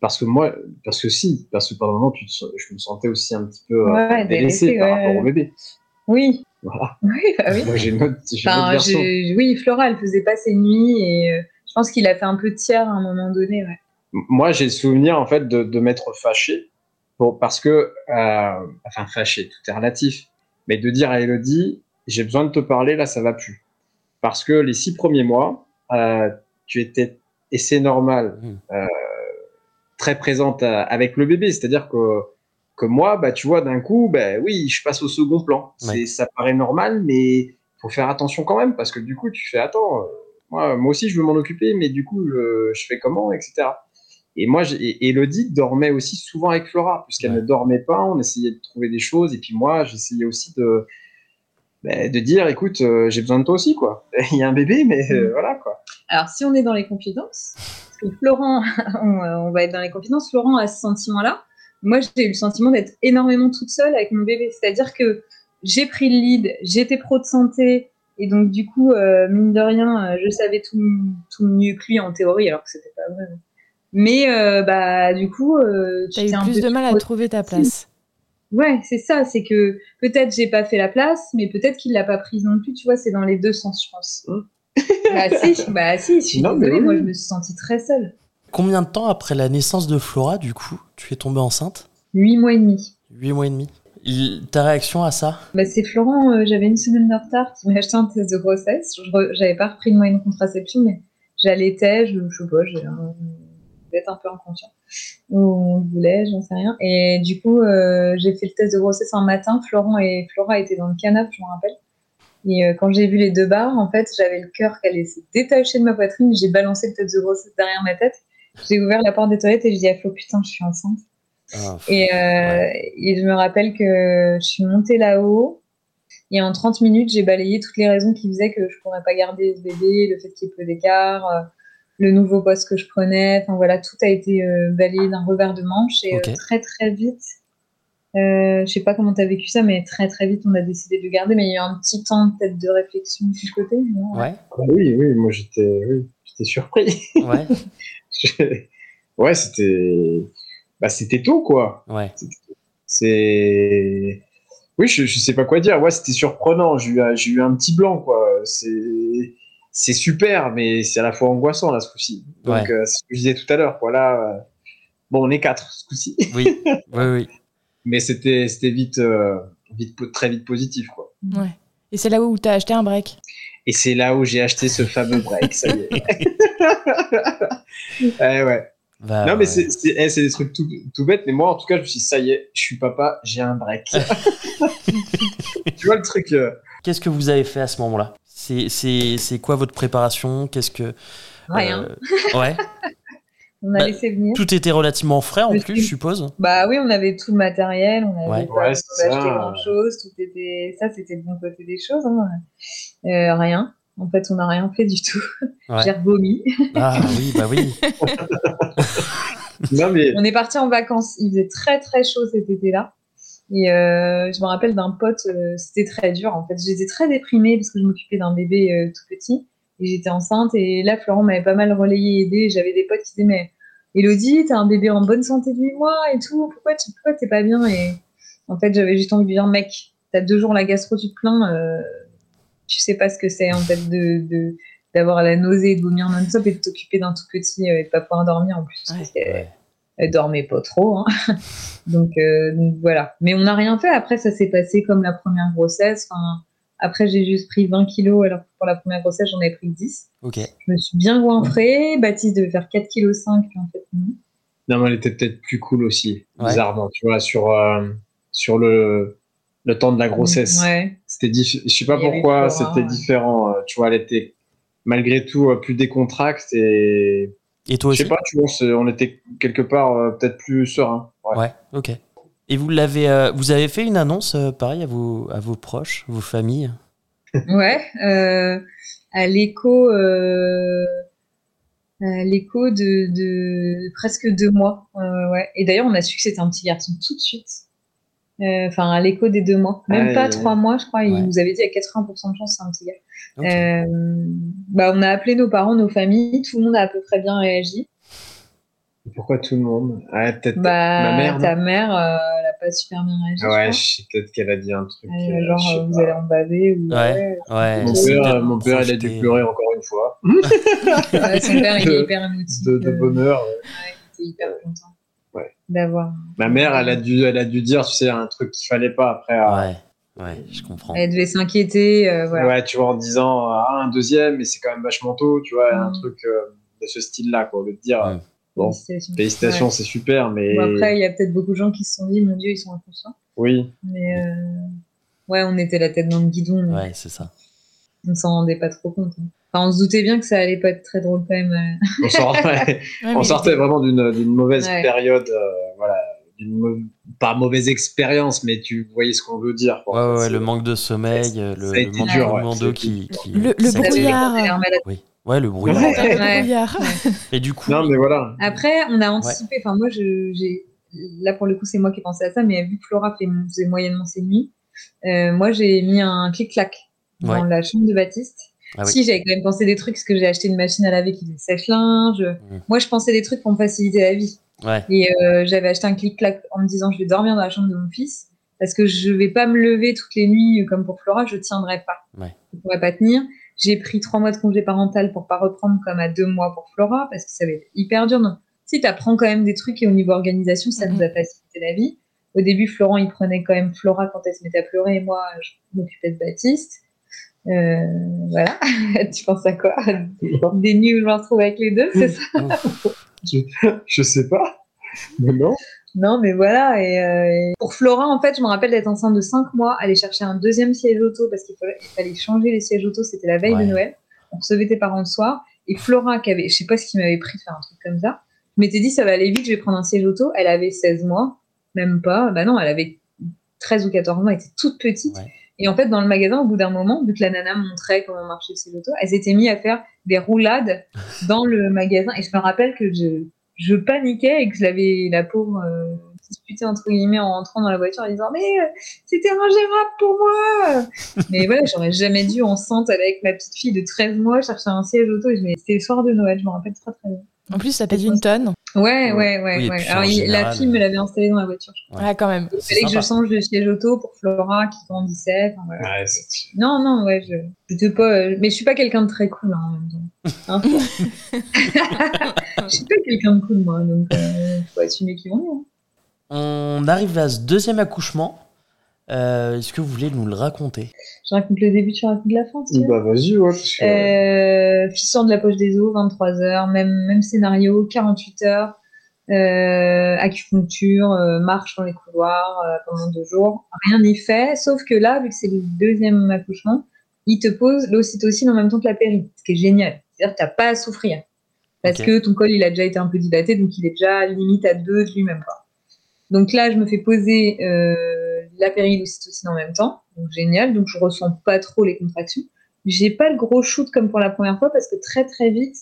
Parce que moi, parce que si, parce que pendant un moment, tu je me sentais aussi un petit peu euh, délaissé par rapport au bébé. Oui. Voilà. Oui, bah oui. Moi, j'ai une autre, enfin, version. Oui, Flora, elle faisait pas ses nuits et euh, je pense qu'il a fait un peu tiers à un moment donné. Ouais. Moi, j'ai le souvenir en fait de, de m'être fâché pour, parce que, euh, enfin, fâché, tout est relatif, mais de dire à Elodie, j'ai besoin de te parler, là, ça va plus. Parce que les six premiers mois, euh, tu étais, et c'est normal, mmh. euh, très présente avec le bébé. C'est-à-dire que, que moi, bah, tu vois, d'un coup, bah, oui, je passe au second plan. c'est Ça paraît normal, mais faut faire attention quand même parce que du coup, tu fais attends, euh, moi, moi aussi, je veux m'en occuper, mais du coup, je, fais comment, etc. Et moi, et Elodie dormait aussi souvent avec Flora, puisqu'elle ne dormait pas. On essayait de trouver des choses. Et puis moi, j'essayais aussi de, bah, de dire, écoute, euh, j'ai besoin de toi aussi, quoi. Il y a un bébé, mais euh, mm. voilà, quoi. Alors, si on est dans les confidences, Florent, on, va être dans les confidences, Florent a ce sentiment-là. Moi, j'ai eu le sentiment d'être énormément toute seule avec mon bébé. C'est-à-dire que j'ai pris le lead, j'étais pro de santé, et donc du coup, euh, mine de rien, euh, je savais tout, tout, mieux que lui en théorie, alors que c'était pas vrai. Mais euh, bah du coup, tu as eu plus de mal à trouver ta place. Ouais, c'est ça. C'est que peut-être j'ai pas fait la place, mais peut-être qu'il l'a pas prise non plus. Tu vois, c'est dans les deux sens, je pense. Mmh bah si, bah si, je suis désolée, moi je me suis sentie très seule. Combien de temps après la naissance de Flora, du coup, tu es tombée enceinte? Huit mois et demi. Huit mois et demi. ta réaction à ça? Bah, C'est Florent, euh, j'avais une semaine de retard, qui m'a acheté un test de grossesse. J'avais pas repris de moyen de contraception, mais j'allaitais, je, je sais pas, j'ai peut-être un peu inconscient. Ou on voulait, j'en sais rien. Et du coup, euh, j'ai fait le test de grossesse un matin. Florent et Flora étaient dans le canapé, je me rappelle. Et euh, quand j'ai vu les deux barres, en fait, j'avais le cœur qui allait se détacher de ma poitrine. J'ai balancé le tête de grossesse derrière ma tête. J'ai ouvert la porte des toilettes et je dis à Flo, putain, je suis enceinte. Ah, et, euh, et, je me rappelle que je suis montée là-haut. Et en 30 minutes, j'ai balayé toutes les raisons qui faisaient que je pourrais pas garder ce bébé, le fait qu'il y ait peu d'écart, le nouveau poste que je prenais. Enfin voilà, tout a été balayé d'un revers de manche. Et très très vite, euh, je sais pas comment tu as vécu ça, mais très très vite, on a décidé de le garder. Mais il y a eu un petit temps peut-être de réflexion de ce côté. ouais. Ah oui, oui, moi j'étais oui, surpris. Ouais. ouais, c'était bah, c'était tôt, quoi. Ouais. C'est. Oui, je, je sais pas quoi dire. Ouais, c'était surprenant. J'ai eu, eu un petit blanc, quoi. C'est c'est super, mais c'est à la fois angoissant là ce coup-ci. Donc, euh, c'est ce que je disais tout à l'heure. Voilà. Euh, bon, on est quatre ce coup-ci. Oui, oui, oui mais c'était c'était vite, euh, vite très vite positif quoi. Ouais. Et c'est là où tu as acheté un break. Et c'est là où j'ai acheté ce fameux break, ça y est. eh ouais. Bah, non, mais c'est eh, des trucs tout, tout bêtes, mais moi, en tout cas, je me suis dit, ça y est, je suis papa, j'ai un break. Tu vois le truc euh, Qu'est-ce que vous avez fait à ce moment-là? C'est quoi votre préparation? Qu'est-ce que. Rien. Euh, ouais. On a bah, laissé venir. Tout était relativement frais en plus, je suppose. Bah oui, on avait tout le matériel, on avait pas acheté grand chose, tout était. Ça, c'était le bon côté des choses. Hein. Euh, rien. En fait, on n'a rien fait du tout. J'ai vomi. Ah oui, bah oui. On est parti en vacances. Il faisait très très chaud cet été-là. Et euh, je me rappelle d'un pote, euh, c'était très dur en fait. J'étais très déprimée parce que je m'occupais d'un bébé tout petit et j'étais enceinte. Et là, Florent m'avait pas mal relayé, aidé. J'avais des potes qui disaient Mais Elodie, t'as un bébé en bonne santé de 8 mois et tout, pourquoi tu pourquoi t'es pas bien? Et en fait, j'avais juste envie de dire, mec, t'as deux jours la gastro, tu te plains, euh, tu sais pas ce que c'est en fait de, d'avoir la nausée, de vomir non-stop et de t'occuper d'un tout petit euh, et de pas pouvoir dormir en plus. Elle, dormait pas trop. Hein. donc, euh, donc, voilà. Mais on n'a rien fait. Après, ça s'est passé comme la première grossesse. Enfin, après, j'ai juste pris 20 kilos, alors que pour la première grossesse, j'en avais pris 10. Ok. Je me suis bien goinfrée. Baptiste devait faire 4 kg, puis en fait, non. Non, mais elle était peut-être plus cool aussi, bizarrement, tu vois, sur, euh, sur le, le temps de la grossesse. Ouais. C'était Je sais pas pourquoi, c'était différent. Euh, tu vois, elle était malgré tout plus décontracte et. Et toi aussi Je sais pas, tu vois, on était quelque part peut-être plus serein. Ouais, ok. Et vous l'avez, euh, vous avez fait une annonce euh, pareil à vos, à vos proches, vos familles? Ouais, euh, à l'écho, à l'écho de, de, presque deux mois. ouais. Et d'ailleurs, on a su que c'était un petit garçon tout de suite. Enfin, à l'écho des deux mois, même pas trois mois, je crois. Il nous avait dit à 80% de chance, c'est un petit gars. bah, on a appelé nos parents, nos familles, tout le monde a à peu près bien réagi. Pourquoi tout le monde? Ah, peut-être bah, ma mère. Ta mère, euh, elle a pas super bien réagi. Ouais, je sais peut-être qu'elle a dit un truc. Euh, genre, euh, vous allez en baver ou. Ouais, ouais. Mon père, mon père il a dû pleurer encore une fois. ouais, son père, il est hyper émotif. De, de bonheur. Ouais, il était hyper content. D'avoir. Ma mère, elle a dû, elle a dû dire, tu sais, un truc qu'il fallait pas après. Ouais. Ouais, je comprends. Elle devait s'inquiéter. voilà. Ouais, tu vois, en disant, ah, un deuxième, mais c'est quand même vachement tôt, tu vois, un mm. truc de ce style-là, quoi, de dire. Mm. Bon, félicitations, c'est super, mais. après, il y a peut-être beaucoup de gens qui se sont dit, mon Dieu, ils sont inconscients. Oui. Mais euh, ouais, on était la tête dans le guidon. Ouais, c'est ça. On s'en rendait pas trop compte. Hein. Enfin, on se doutait bien que ça allait pas être très drôle quand même. On, sortait vraiment d'une mauvaise période, euh, voilà, d'une pas mauvaise expérience, mais tu voyais ce qu'on veut dire. Ouais, ouais, le manque de sommeil, le, le manque de dur, qui, qui, Le, le brouillard. Oui. Ouais, le brouillard. Ouais. Et du coup. Non, mais voilà. Après, on a anticipé. Enfin, moi, j'ai. Là, pour le coup, c'est moi qui ai pensé à ça, mais vu que Flora fait, faisait moyennement ses nuits, euh, moi, j'ai mis un clic-clac dans la chambre de Baptiste. Ah si, j'avais quand même pensé des trucs, parce que j'ai acheté une machine à laver qui faisait sèche-linge. Mmh. Moi, je pensais des trucs pour me faciliter la vie. Et euh, j'avais acheté un clic-clac en me disant, je vais dormir dans la chambre de mon fils, parce que je vais pas me lever toutes les nuits comme pour Flora, je tiendrai pas. Je pourrais pas tenir. J'ai pris trois mois de congé parental pour pas reprendre comme à deux mois pour Flora parce que ça va être hyper dur. Donc, si tu apprends quand même des trucs et au niveau organisation, ça nous a mhm. facilité la vie. Au début, Florent, il prenait quand même Flora quand elle se mettait à pleurer et moi, je m'occupais de Baptiste. Euh, voilà. tu penses à quoi? Des nuits où je me retrouve avec les deux, c'est ça? Je, sais pas. Mais non. Non, mais voilà. Euh, et, pour Flora, en fait, je me rappelle d'être enceinte de 5 mois, aller chercher un deuxième siège auto parce qu'il fallait, changer les sièges auto. C'était la veille de Noël. On recevait tes parents le soir. Et Flora, qui avait, je sais pas ce qui m'avait pris de faire un truc comme ça, je m'étais dit, ça va aller vite, je vais prendre un siège auto. Elle avait 16 mois, même pas. Bah non, elle avait 13 ou 14 mois, elle était toute petite. Et en fait, dans le magasin, au bout d'un moment, vu que la nana montrait comment marchait le siège auto, elle s'était mise à faire des roulades dans le magasin. Et je me rappelle que je, je paniquais et que je l'avais la pauvre euh, disputé entre guillemets en rentrant dans la voiture en disant mais euh, c'était ingérable pour moi! Mais voilà j'aurais jamais dû enceinte avec ma petite fille de 13 mois chercher un siège auto. C'était le soir de Noël je me rappelle très très bien en plus, ça pèse une tonne. Ouais, ouais, ouais. ouais. Alors, la fille me l'avait installé dans la voiture. Je Ouais, quand même. Il fallait que je change de siège auto pour Flora qui grandissait. Enfin, ouais, non, non, ouais, je, je te pas, euh, mais je suis pas quelqu'un de très cool hein, en même temps. Hein je suis pas quelqu'un de cool moi, donc euh, faut assumer qui on est. On arrive à ce deuxième accouchement. Euh, est-ce que vous voulez nous le raconter? Je raconte le début, tu racontes la fin Bah vas-y, ouais. Euh, fissure de la poche des os, 23 heures, même, même scénario, 48 heures, euh, acupuncture, euh, marche dans les couloirs euh, pendant deux jours. Rien n'y fait, sauf que là, vu que c'est le deuxième accouchement, il te pose l'ocytocine en même temps que la péri, ce qui est génial. C'est-à-dire que tu n'as pas à souffrir. Parce que ton col, il a déjà été un peu dilaté, donc il est déjà limite à deux de lui-même. Donc là, je me fais poser euh, la péridocytocine en même temps. Donc génial. Donc je ressens pas trop les contractions. J'ai pas le gros shoot comme pour la première fois parce que très très vite,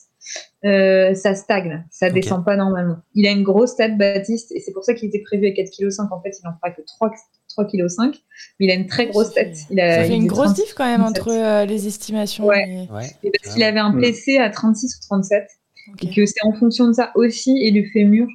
euh, ça stagne, ça descend pas normalement. Il a une grosse tête, Baptiste, et c'est pour ça qu'il était prévu à 4,5 kg. En fait, il en fera que 3, 3,5 kg. Mais il a une très grosse tête. Il a, ça fait une grosse diff quand même entre euh, les estimations. Ouais. Et... parce qu'il avait un PC à 36 ou 37. Et que c'est en fonction de ça aussi, et du fémur,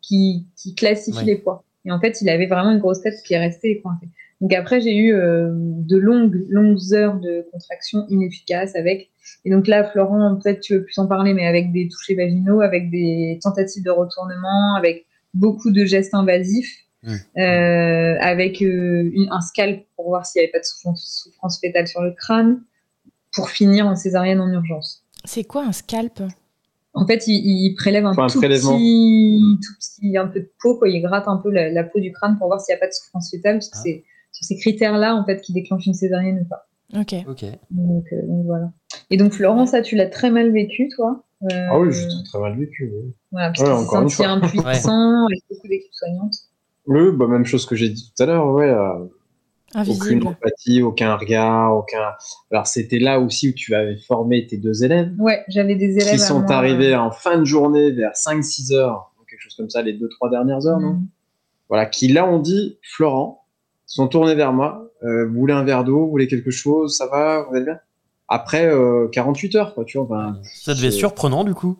qui, qui classifie les poids. Et en fait, il avait vraiment une grosse tête qui est restée coincée. Donc après, j'ai eu euh, de longues, longues heures de contraction inefficaces avec. Et donc là, Florent, peut-être tu veux plus en parler, mais avec des touchés vaginaux, avec des tentatives de retournement, avec beaucoup de gestes invasifs, mmh. euh, avec euh, une, un scalp pour voir s'il n'y avait pas de souffrance, souffrance fétale sur le crâne, pour finir en césarienne en urgence. C'est quoi un scalp? En fait, il, prélève un, tout, petit, tout, petit, un peu de peau, quoi. Il gratte un peu la, peau du crâne pour voir s'il n'y a pas de souffrance fétale, parce que ah. c'est sur ces critères-là, en fait, qui déclenchent une césarienne ou pas. Ok. Ok. Donc, euh, voilà. Et donc, Florence, ça, tu l'as très mal vécu, toi? Euh, Ah oui, j'ai très, très mal vécu. Oui. Voilà, parce ouais, que c'est senti impuissant, avec beaucoup d'équipes soignantes. Oui, bah, même chose que j'ai dit tout à l'heure, ouais. Euh, aucune empathie, aucun regard, aucun. Alors c'était là aussi où tu avais formé tes deux élèves. Ouais, j'avais des élèves. Qui sont arrivés en fin de journée vers 5-6 heures, quelque chose comme ça, les deux, trois dernières heures, non? Mm. Voilà, qui là ont dit, Florent, sont tournés vers moi, euh, vous voulez un verre d'eau, vous voulez quelque chose, ça va, vous allez bien? Après 48 euh, heures, quoi, tu vois. ça devait être surprenant du coup.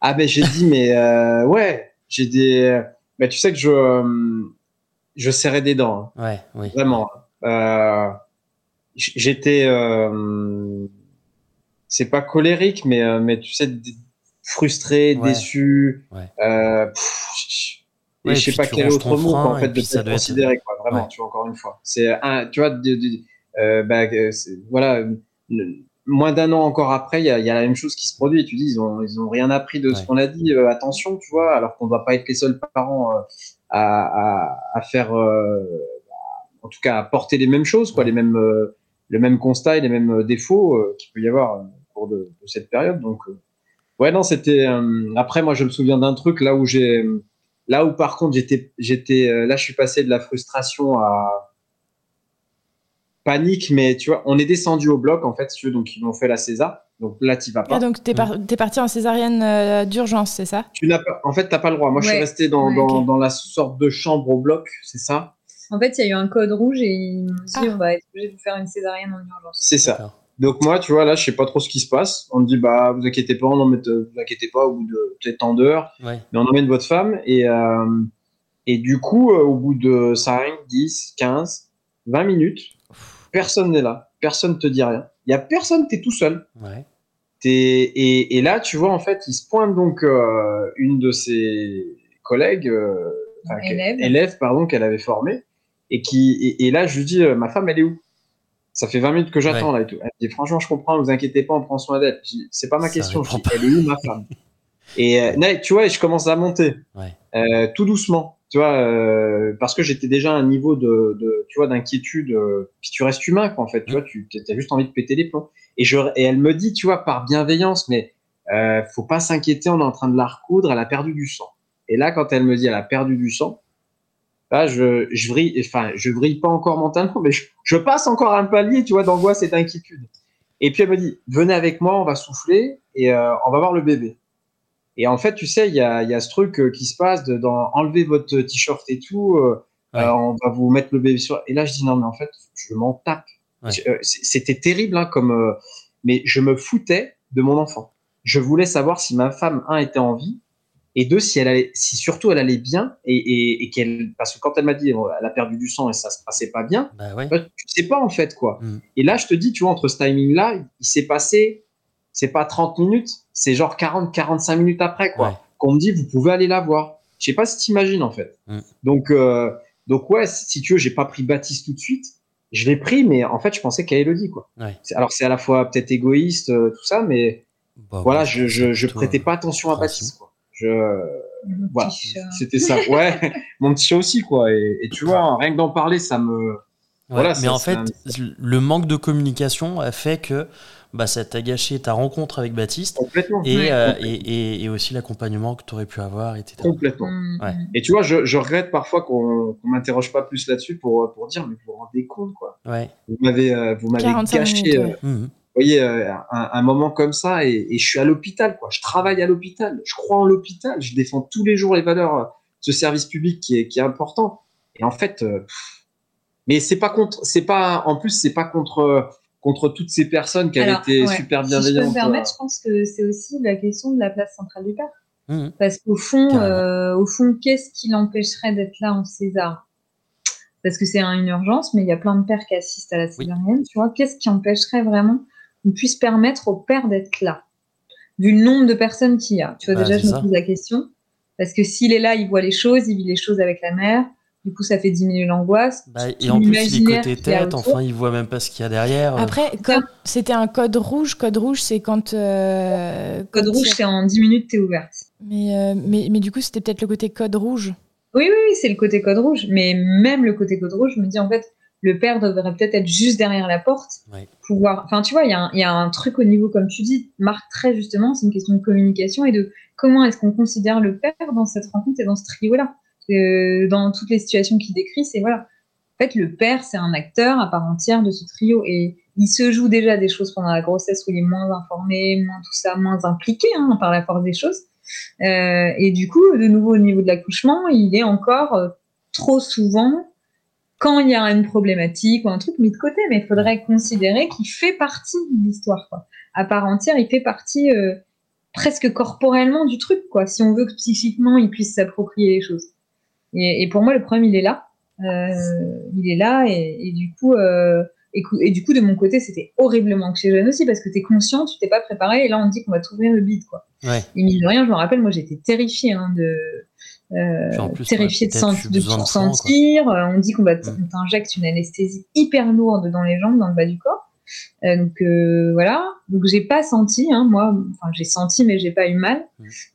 Ah ben j'ai dit, mais euh, ouais, j'ai des. Mais tu sais que je je serrais des dents. Hein. Ouais, oui. Vraiment. Euh, j'étais. Euh, c'est pas colérique, mais, euh, mais tu sais, frustré, déçu. Ouais. et je sais pas quel autre mot, en fait, de te considérer, quoi. Vraiment, tu vois, encore une fois. C'est un, tu vois, de, bah, voilà, moins d'un an encore après, il y, y, a la même chose qui se produit. Tu dis, ils ont, ils ont rien appris de ce qu'on a dit. attention, tu vois, alors qu'on ne va pas être les seuls parents à, faire, euh, en tout cas, à porter les mêmes choses, quoi, les mêmes, euh, le même constat et les mêmes défauts euh, qu'il peut y avoir au cours de, cette période. Donc, ouais, non, c'était. après, moi, je me souviens d'un truc là où j'ai, là où par contre, j'étais, j'étais, là, je suis passé de la frustration à panique, mais tu vois, on est descendu au bloc en fait, tu veux, donc ils m'ont fait la César. Donc là, tu vas pas. Ah, donc tu es, es, parti en césarienne euh, d'urgence, c'est ça? Tu n'as pas... En fait, tu n'as pas le droit. Moi, je suis resté dans, dans, dans, la sorte de chambre au bloc, c'est ça? En fait, il y a eu un code rouge et ils m'ont dit ah. on va être obligé de faire une césarienne en urgence. C'est ça. Donc moi, tu vois, là, je sais pas trop ce qui se passe. On me dit, bah, vous inquiétez pas, on emmène, vous inquiétez pas, au bout de peut-être tant d'heures, mais on emmène votre femme. Et, euh, et du coup, euh, au bout de 5, 10, 15, 20 minutes, personne n'est là, personne te dit rien. Il y a personne, tu es tout seul. Ouais. Et, et, là, tu vois, en fait, il se pointe donc euh, une de ses collègues, euh, élèves, pardon, qu'elle avait formée, et qui, et, là, je lui dis, euh, ma femme, elle est où? Ça fait 20 minutes que j'attends là et tout. Elle dit, franchement, je comprends, vous inquiétez pas, on prend soin d'elle. C'est pas ma question. elle est où ma femme? Et tu vois, je commence à monter, tout doucement tu vois, euh, parce que j'étais déjà à un niveau de, tu vois, d'inquiétude. Euh, puis tu restes humain, quoi, en fait. Tu vois, tu as juste envie de péter les plombs. Et, je, et elle me dit, tu vois, par bienveillance, mais euh, faut pas s'inquiéter, on est en train de la recoudre, elle a perdu du sang. Et là, quand elle me dit, elle a perdu du sang, je, je vrille, enfin, je vrille pas encore mentalement, mais je, je passe encore un palier, tu vois, d'angoisse et d'inquiétude. Et puis elle me dit, venez avec moi, on va souffler et euh, on va voir le bébé. Et en fait, tu sais, il y a, y a, ce truc euh, qui se passe de, dans enlever votre t-shirt et tout. Euh, euh, on va vous mettre le bébé sur. Et là, je dis non, mais en fait, je m'en tape. C'était terrible, hein, comme. mais je me foutais de mon enfant. Je voulais savoir si ma femme, un, était en vie, et deux, si elle allait, si surtout elle allait bien, et, et, et qu'elle, parce que quand elle m'a dit, elle a perdu du sang et ça se passait pas bien, bah ouais. tu sais pas en fait quoi. Mm. Et là, je te dis, tu vois, entre ce timing-là, il s'est passé c'est pas 30 minutes, c'est genre 40, 45 minutes après, quoi. Qu'on me dit, vous pouvez aller la voir. Je sais pas si t'imagines, en fait. Mm. Donc, euh, donc, ouais, si tu veux, j'ai pas pris Baptiste tout de suite. Je l'ai pris, mais en fait, je pensais qu'à Elodie, quoi. Alors, c'est à la fois peut-être égoïste, euh, tout ça, mais bah, voilà, je, je, je prêtais pas attention à Baptiste, quoi. Je, voilà, c'était ça. Ouais, mon petit chat aussi, quoi. Et, tu vois, rien que d'en parler, ça me. voilà, mais en fait, le manque de communication a fait que bah, ça t'a gâché ta rencontre avec Baptiste euh, et, et, et, aussi l'accompagnement que tu aurais pu avoir, etc. Complètement. Mm. Ouais. Et tu vois, je, je regrette parfois qu'on ne m'interroge pas plus là-dessus pour, pour dire, mais vous vous rendez compte, quoi. Ouais. Vous m'avez euh, vous m'avez gâché. Euh, mmh. Vous voyez, un, un, moment comme ça, et, et je suis à l'hôpital, quoi. Je travaille à l'hôpital, je crois en l'hôpital, je défends tous les jours les valeurs de ce service public qui est, qui est important. Et en fait, mais c'est pas contre, c'est pas, en plus, c'est pas contre contre toutes ces personnes qui avaient été super bienveillantes. Si je peux me permettre, je pense que c'est aussi la question de la place centrale du père. Mmh. Parce qu'au fond, euh, au fond, qu'est-ce qui l'empêcherait d'être là en César? Parce que c'est une urgence, mais il y a plein de pères qui assistent à la césarienne, tu vois. Qu'est-ce qui empêcherait vraiment qu'on puisse permettre au père d'être là? Vu le nombre de personnes qu'il y a. Tu vois, bah, déjà, je me pose la question. Parce que s'il est là, il voit les choses, il vit les choses avec la mère. Du coup, ça fait diminuer l'angoisse. Bah, et en plus, il est côté tête, enfin, il voit même pas ce qu'il y a derrière. Après, c'était un code rouge. Code rouge, c'est quand. Euh, code rouge, c'est en 10 minutes, tu es ouverte. Mais, euh, mais, mais, du coup, c'était peut-être le côté code rouge. Oui, oui, oui, c'est le côté code rouge. Mais même le côté code rouge, je me dis, en fait, le père devrait peut-être être juste derrière la porte. Pouvoir... Enfin, tu vois, il y, y, a un truc au niveau, comme tu dis, Marc, très justement, c'est une question de communication et de comment est-ce qu'on considère le père dans cette rencontre et dans ce trio-là dans toutes les situations qu'il décrit, c'est voilà. En fait, le père, c'est un acteur à part entière de ce trio et il se joue déjà des choses pendant la grossesse où il est moins informé, moins tout ça, moins impliqué hein, par la force des choses. Euh, et du coup, de nouveau au niveau de l'accouchement, il est encore euh, trop souvent quand il y a une problématique ou un truc mis de côté, mais il faudrait considérer qu'il fait partie de l'histoire. À part entière, il fait partie euh, presque corporellement du truc, quoi. Si on veut que psychiquement il puisse s'approprier les choses. Et, et, pour moi, le problème, il est là. Euh, il est là, et, et du coup, euh, et, et, du coup, de mon côté, c'était horriblement jeune aussi parce que tu es conscient, tu t'es pas préparé, et là, on te dit qu'on va t'ouvrir le bid, quoi. Ouais. Et mine de rien, je me rappelle, moi, j'étais terrifiée hein, de euh, plus, terrifié ouais, de, de tout sentir. Euh, on dit qu'on va t'injecte une anesthésie hyper lourde dans les jambes, dans le bas du corps. Euh, donc euh, voilà. Donc j'ai pas senti, hein, moi. Enfin j'ai senti, mais j'ai pas eu mal.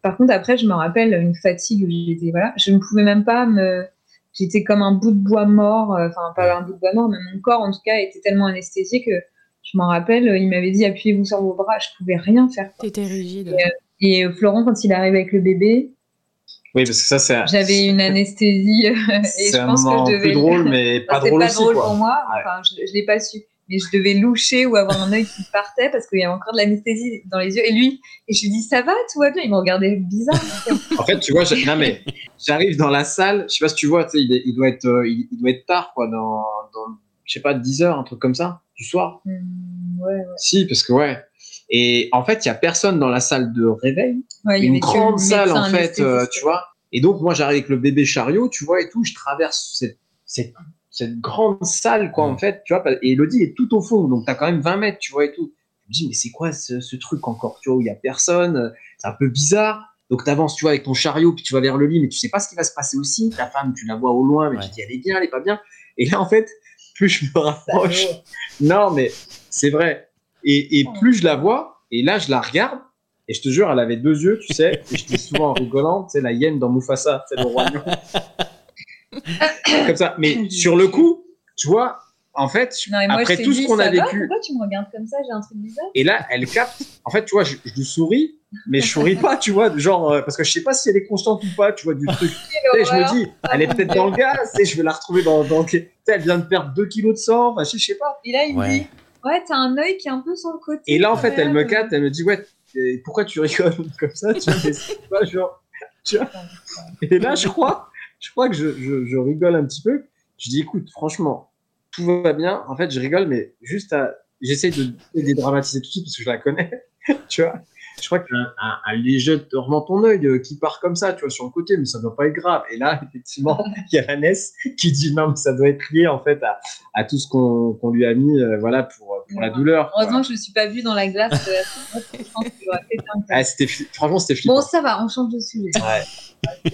Par contre après, je me rappelle une fatigue où j'étais voilà, je ne pouvais même pas me. J'étais comme un bout de bois mort. euh, Enfin pas un bout de bois mort, mais mon corps en tout cas était tellement anesthésié que je m'en rappelle. Il m'avait dit appuyez-vous sur vos bras. Je pouvais rien faire. T'étais rigide. Et, et Florent quand il arrive avec le bébé. Oui, parce que ça, c'est. J'avais une anesthésie et je pense que je devais. plus drôle, mais pas enfin, drôle pas aussi. drôle quoi. pour moi. Ouais. Enfin, je, je l'ai pas su. Mais je devais loucher ou avoir un œil qui partait parce qu'il y avait encore de l'anesthésie dans les yeux. Et lui, et je lui dis ça va, tout va bien? Il me regardait bizarre. En fait, tu vois, non mais j'arrive dans la salle, je sais pas si tu vois, tu sais, il, doit être, euh, il, il doit être tard, quoi, dans, dans je sais pas, 10 heures, un truc comme ça, du soir. Hum, ouais, ouais. Si, parce que ouais. Et en fait, il y a personne dans la salle de réveil. Ouais, il y une grande le salle en fait, euh, tu vois. Et donc moi j'arrive avec le bébé chariot, tu vois, et tout, je traverse cette, cette, cette grande salle, quoi, en fait, tu vois. Et Elodie est tout au fond, donc t'as quand même 20 mètres, tu vois, et tout. Je me dis, mais c'est quoi ce, ce truc encore, tu vois, où il y a personne, c'est un peu bizarre. Donc t'avances, tu vois, avec ton chariot, puis tu vas vers le lit, mais tu sais pas ce qui va se passer aussi. Ta femme, tu la vois au loin, mais Ouais. tu te dis, elle est bien, elle est pas bien. Et là, en fait, plus je me rapproche, non, mais c'est vrai. Et, et plus je la vois, et là, je la regarde, et je te jure, elle avait deux yeux, tu sais, et je dis souvent en rigolant, tu sais, la hyène dans Mufasa, c'est le roi lion. Comme ça. Mais sur le coup, tu vois, en fait, Non, et moi, après tout ce qu'on a vécu, Pourquoi tu me regardes comme ça? J'ai un truc bizarre. et là, elle capte. En fait, tu vois, je, je lui souris, mais je souris pas, tu vois, genre, euh, parce que je sais pas si elle est consciente ou pas, tu vois, du truc. Sais, je me dis, elle est peut-être dans le gaz, sais, je vais la retrouver dans, dans tu sais, elle vient de perdre 2 kilos de sang, enfin, je sais pas. Et là, il me Ouais. dit Ouais, t'as un œil qui est un peu sur le côté. Et là, en fait, elle me capte, elle me dit, ouais, pourquoi tu rigoles comme ça, tu vois, pas genre, tu vois. Et là, je crois, je crois que je, je, je rigole un petit peu. Je dis, écoute, franchement, tout va bien. En fait, je rigole, mais juste à, j'essaie de dédramatiser tout de suite parce que je la connais, tu vois? Je crois qu'un un, un léger tournement ton œil euh, qui part comme ça, tu vois, sur le côté, mais ça doit pas être grave. Et là, effectivement, il y a la Ness qui dit non, mais ça doit être lié en fait à, à tout ce qu'on lui a mis, euh, voilà, pour, pour la douleur. Heureusement que je ne me suis pas vue dans la glace. euh. Ah, franchement, c'était flippant. Bon, ça va, on change de sujet. Ouais.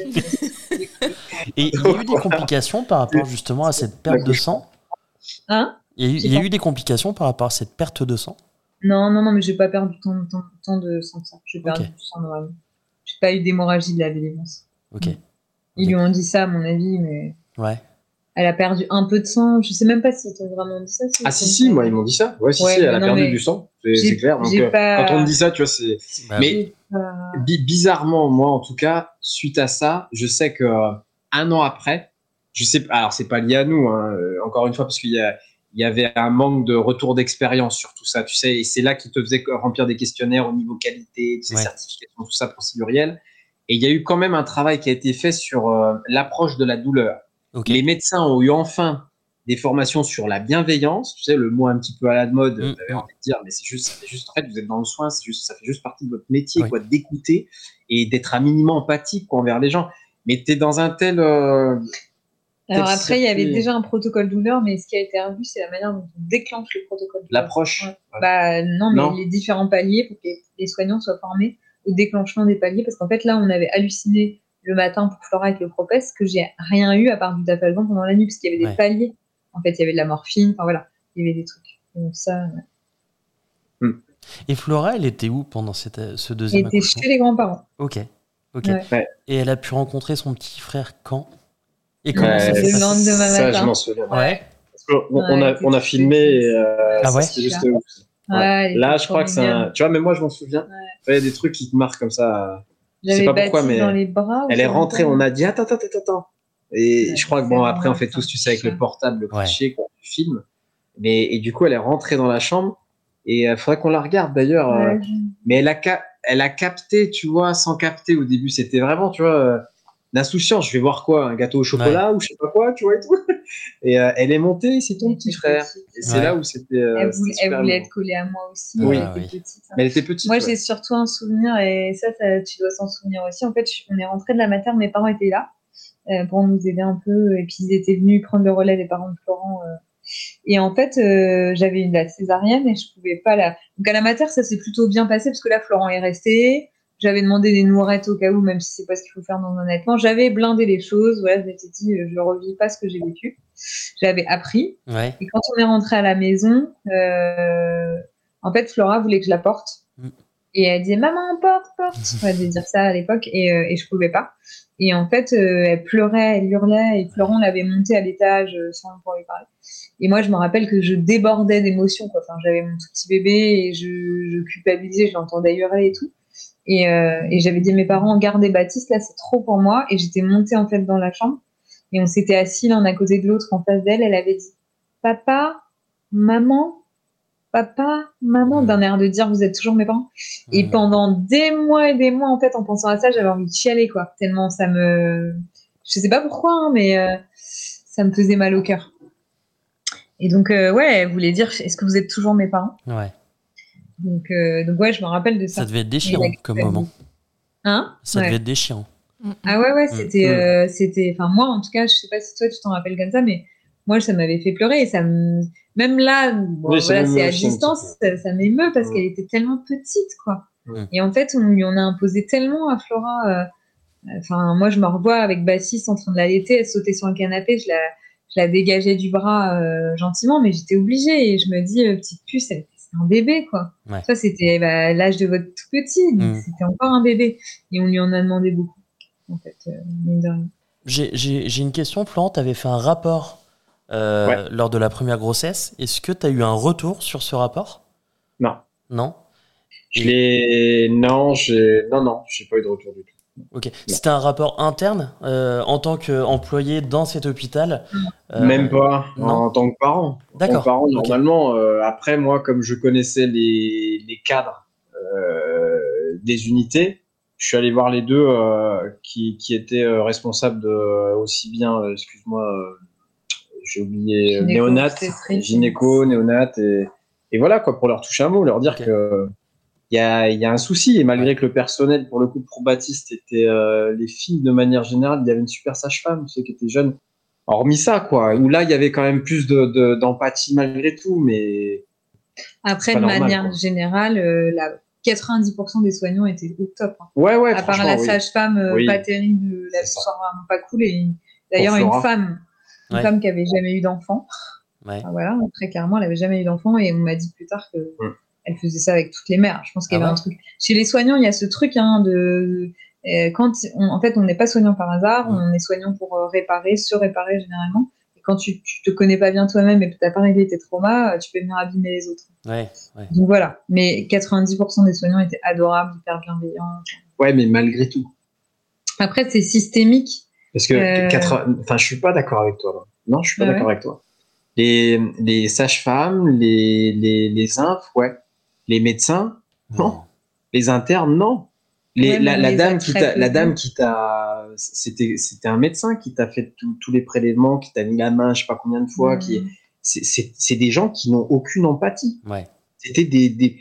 Et il y a eu des complications par rapport justement à cette perte de sang Hein Il y a eu, J'ai il y a pas- eu des complications par rapport à cette perte de sang Non, non, non, mais j'ai pas perdu tant, tant, tant de sang que ça. J'ai perdu Ok. du sang normalement. J'ai pas eu d'hémorragie de la délivrance. Ok. Ils lui ont dit ça, à mon avis, mais Ouais. elle a perdu un peu de sang. Je sais même pas s'ils t'ont vraiment dit ça. Ah si si, moi ils m'ont dit ça. Ouais si Ouais, si, elle a non, perdu mais du sang, c'est j'ai- c'est clair. Donc j'ai euh, pas- quand on me dit ça, tu vois, c'est. Bah, Mais bi- bizarrement, moi en tout cas, suite à ça, je sais que euh, un an après, je sais. Alors c'est pas lié à nous, hein, euh, encore une fois, parce qu'il y avait un manque de retour d'expérience sur tout ça, tu sais, et c'est là qu'ils te faisaient remplir des questionnaires au niveau qualité, tu sais, Ouais. certification, tout ça procéduriel. Et il y a eu quand même un travail qui a été fait sur euh, l'approche de la douleur. Les médecins ont eu enfin des formations sur la bienveillance, tu sais, le mot un petit peu à la mode, Mm, j'avais mm. envie de dire, mais c'est juste, ça fait juste, en fait, vous êtes dans le soin, juste, ça fait juste partie de votre métier, Oui. quoi, d'écouter et d'être un minimum empathique, quoi, envers les gens. Mais tu es dans un tel, euh, Alors Tel après, il y avait déjà un protocole douleur, mais ce qui a été revu, c'est la manière dont on déclenche le protocole douleur. l'approche. Ouais. Bah non, mais Non. les différents paliers pour que les, soignants soient formés au déclenchement des paliers, parce qu'en fait là, on avait halluciné le matin pour Flora avec le propès que j'ai rien eu à part du dapalgan pendant la nuit, parce qu'il y avait des Ouais. paliers. En fait, il y avait de la morphine, enfin voilà, il y avait des trucs. Donc ça, ouais. Et Flora, elle était où pendant cette, euh, ce deuxième était accouchement? chez les grands-parents. Ok. Ok. Ouais. Ouais. Et elle a pu rencontrer son petit frère quand? Et comment Ouais, ça s'est passé? ça, je m'en souviens. Ouais. Parce qu'on- on, Ouais, a, on a filmé, et, euh, Ah ouais c'était juste ouf. Là, je crois que c'est un, tu vois, mais moi, je m'en souviens. Ouais. Il y a des trucs qui te marquent comme ça. Je sais J'avais pas pourquoi, mais dans les bras. ou Elle est rentrée, on a dit, attends, attends, attends, attends. Et je crois que bon, après, on fait tous, tu sais, avec le portable, le cliché, quand tu filmes. Mais, et du coup, elle est rentrée dans la chambre. Et il faudrait qu'on la regarde d'ailleurs. mais elle a, elle a capté, tu vois, sans capter au début. C'était vraiment, tu vois, d'insouciance. Je vais voir quoi Un gâteau au chocolat ou je sais pas quoi, tu vois et tout. Et euh, elle est montée, c'est ton petit frère. Et c'est là où c'était. Euh, elle voulait, elle voulait être collée à moi aussi. Oui. Elle était petite. Hein. Mais elle était petite. Moi, j'ai surtout un souvenir, et ça, tu dois s'en souvenir aussi. En fait, on est rentré de la materne, mes parents étaient là euh, pour nous aider un peu, et puis ils étaient venus prendre le relais des parents de Florent. Et en fait, j'avais une la césarienne et je pouvais pas la. Donc à la mater, ça s'est plutôt bien passé parce que là, Florent est resté. J'avais demandé des noirettes au cas où, même si c'est pas ce qu'il faut faire dans un allaitement. J'avais blindé les choses. Voilà, je m'étais dit, je revis pas ce que j'ai vécu. J'avais appris. Et quand on est rentré à la maison, euh, en fait, Flora voulait que je la porte. Mm. Et elle disait, maman, porte, porte. Elle devait dire ça à l'époque et, euh, et je pouvais pas. Et en fait, euh, elle pleurait, elle hurlait et Florent l'avait montée à l'étage euh, sans pouvoir lui parler. Et moi, je me rappelle que je débordais d'émotions. Enfin, j'avais mon tout petit bébé et je, je culpabilisais, je l'entendais hurler et tout. Et, euh, et j'avais dit à mes parents, gardez Baptiste, là, c'est trop pour moi. Et j'étais montée en fait dans la chambre. Et on s'était assis l'un à côté de l'autre en face d'elle. Elle avait dit, papa, maman, papa, maman, d'un air de dire, vous êtes toujours mes parents. Et pendant des mois et des mois, en fait, en pensant à ça, j'avais envie de chialer, quoi. Tellement ça me, je sais pas pourquoi, hein, mais euh, ça me faisait mal au cœur. Et donc, euh, ouais, elle voulait dire, est-ce que vous êtes toujours mes parents? Ouais. Donc, euh, donc ouais, je me rappelle de ça. Ça devait être déchirant comme moment. Hein? Ça devait être déchirant. Ah ouais, ouais, c'était, mm. c'était, enfin moi en tout cas, je sais pas si toi tu t'en rappelles comme ça, mais moi ça m'avait fait pleurer et ça me, même là, voilà, c'est à distance, ça, m'émeut parce mm. qu'elle était tellement petite, quoi. Et en fait, on lui en a imposé tellement à Flora. Euh, enfin, moi je me revois avec Bassis en train de l'allaiter, elle sautait sur un canapé, je la, je la dégageais du bras gentiment, mais j'étais obligée et je me dis, petite puce, elle un bébé, quoi. Ça, c'était bah, l'âge de votre tout petit, mm. c'était encore un bébé. Et on lui en a demandé beaucoup, en fait, euh, J'ai une question, Florent. Tu avais fait un rapport euh, lors de la première grossesse. Est-ce que tu as eu un retour sur ce rapport? Non. Non? Je l'ai. Non, non, non, j'ai pas eu de retour du tout. Ok. C'était un rapport interne euh, en tant qu'employé dans cet hôpital? Euh, Même pas, en tant que parent. D'accord. parent, normalement, euh, après, moi, comme je connaissais les, les cadres des unités, je suis allé voir les deux qui, qui, étaient responsables de aussi bien, excuse-moi, j'ai oublié, néonat, gynéco, néonat, et, et, voilà, quoi, pour leur toucher un mot, leur dire que il y a, y a, un souci. Et malgré que le personnel, pour le coup, pour Baptiste, était euh, les filles de manière générale, il y avait une super sage-femme, ceux qui étaient jeunes. Hormis ça, quoi. Où là, il y avait quand même plus d'empathie de, malgré tout, mais. Après, de manière générale, euh, la 90% des soignants étaient au top. Hein. Ouais, ouais. À part la sage-femme, euh, pas terrible, la soirée vraiment pas cool. Et d'ailleurs, une femme, une femme qui avait jamais eu d'enfant. Ouais. voilà, très clairement, elle avait jamais eu d'enfant et on m'a dit plus tard que elle faisait ça avec toutes les mères. Je pense qu'il y ah avait un truc. Chez les soignants, il y a ce truc hein, de euh, quand en fait on n'est pas soignant par hasard, on est soignant pour euh, réparer, se réparer généralement. Et quand tu, tu te connais pas bien toi-même et que tu n'as pas réglé tes traumas, euh, tu peux venir abîmer les autres. Ouais, Donc voilà. Mais 90% des soignants étaient adorables, hyper bienveillants. Ouais, mais malgré tout. Après, c'est systémique. Parce que, euh... enfin, je suis pas d'accord avec toi. Non, je suis pas d'accord avec toi. Les, les sages-femmes, les, les, les infs, ouais les médecins, non. Les internes, non. Les, la, dame qui t'a, la dame qui t'a, c'était, c'était un médecin qui t'a fait tous les prélèvements, qui t'a mis la main, je sais pas combien de fois, qui, mmh. c'est, des gens qui n'ont aucune empathie. Ouais. C'était des, des,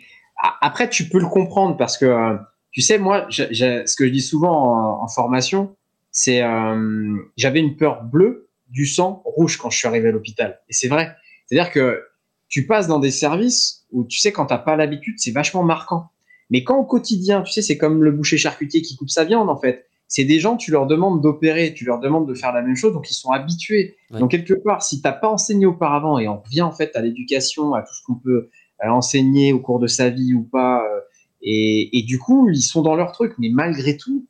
après, tu peux le comprendre parce que, euh, tu sais, moi, ce que je dis souvent en, formation, c'est, euh, j'avais une peur bleue du sang rouge quand je suis arrivé à l'hôpital. Et c'est vrai. C'est-à-dire que tu passes dans des services où tu sais quand t'as pas l'habitude, c'est vachement marquant. Mais quand au quotidien, tu sais, c'est comme le boucher charcutier qui coupe sa viande en fait. C'est des gens, tu leur demandes d'opérer, tu leur demandes de faire la même chose, donc ils sont habitués. Donc quelque part, si t'as pas enseigné auparavant, et on revient en fait à l'éducation, à tout ce qu'on peut euh, enseigner au cours de sa vie ou pas, euh, et, et, du coup, ils sont dans leur truc. Mais malgré tout,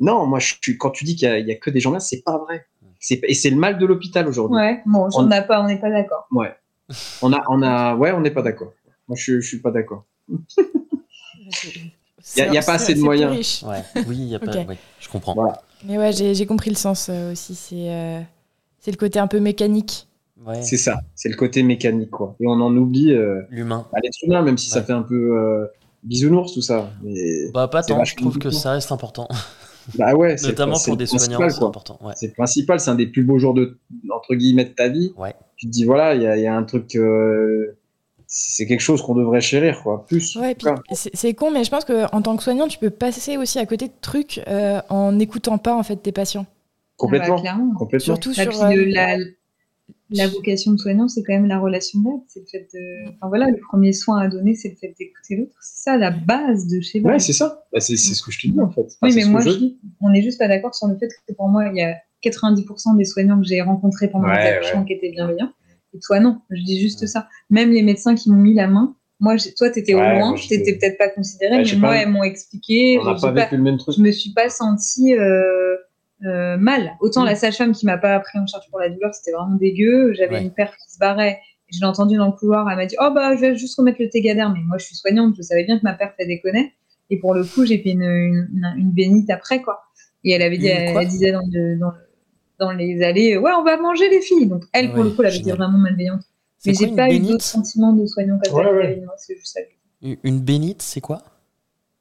non, moi, je, quand tu dis qu'il y, y, a que des gens là, c'est pas vrai. Et c'est le mal de l'hôpital aujourd'hui. Ouais, bon, on n'a pas, on n'est pas d'accord. Ouais. On a, on a, ouais, on n'est pas d'accord. Moi, je, je suis pas d'accord. Il n'y a, pas assez de moyens. Ouais. Oui, y a pas, je comprends. Mais ouais, j'ai compris le sens aussi. C'est c'est le côté un peu mécanique. C'est ça, c'est le côté mécanique, quoi. Et on en oublie. Euh, L'humain. Bah, L'être humain, même si ça fait un peu euh, bisounours, tout ça. Mais bah, pas tant, je trouve que ça reste important. Bah ouais, Notamment pour des soignants, c'est important. C'est principal, c'est un des plus beaux jours de, entre guillemets, de ta vie. Ouais. Tu te dis, voilà, il y, y, a un truc. Euh, c'est quelque chose qu'on devrait chérir, quoi. Plus. Ouais, c'est con, mais je pense qu'en tant que soignant, tu peux passer aussi à côté de trucs en n'écoutant pas en fait tes patients. Complètement. Ah bah, complètement. Surtout sur la, la vocation de soignant, c'est quand même la relation d'aide. C'est le fait de. Enfin voilà, le premier soin à donner, c'est le fait d'écouter l'autre. C'est ça la base de chez vous. Ouais, c'est ça. Bah, c'est ce que je te dis en fait. oui, mais moi, on n'est juste pas d'accord sur le fait que pour moi, il y a 90% des soignants que j'ai rencontrés pendant ouais, accouchements qui étaient bienveillants. Et toi, non. Je dis juste ça. Même les médecins qui m'ont mis la main, moi, toi, tu étais au loin, tu n'étais peut-être pas considéré, mais moi, elles m'ont expliqué. On n'a pas vécu le même truc. Je me suis pas sentie. Euh, euh, mal. Autant la sage-femme qui m'a pas pris en charge pour la douleur, c'était vraiment dégueu. J'avais une père qui se barrait. Je l'ai entendu dans le couloir. Elle m'a dit Oh, bah, je vais juste remettre le tégadère. Mais moi, je suis soignante. Je savais bien que ma père fait déconner. Et pour le coup, j'ai fait une, une, une, bénite après, quoi. Et elle avait dit, elle, disait dans, dans, dans, les allées Ouais, on va manger les filles. Donc, elle, pour le coup, elle avait dit vraiment malveillante. Mais j'ai pas eu d'autres sentiments de soignant comme ouais, ça. Une bénite, c'est quoi?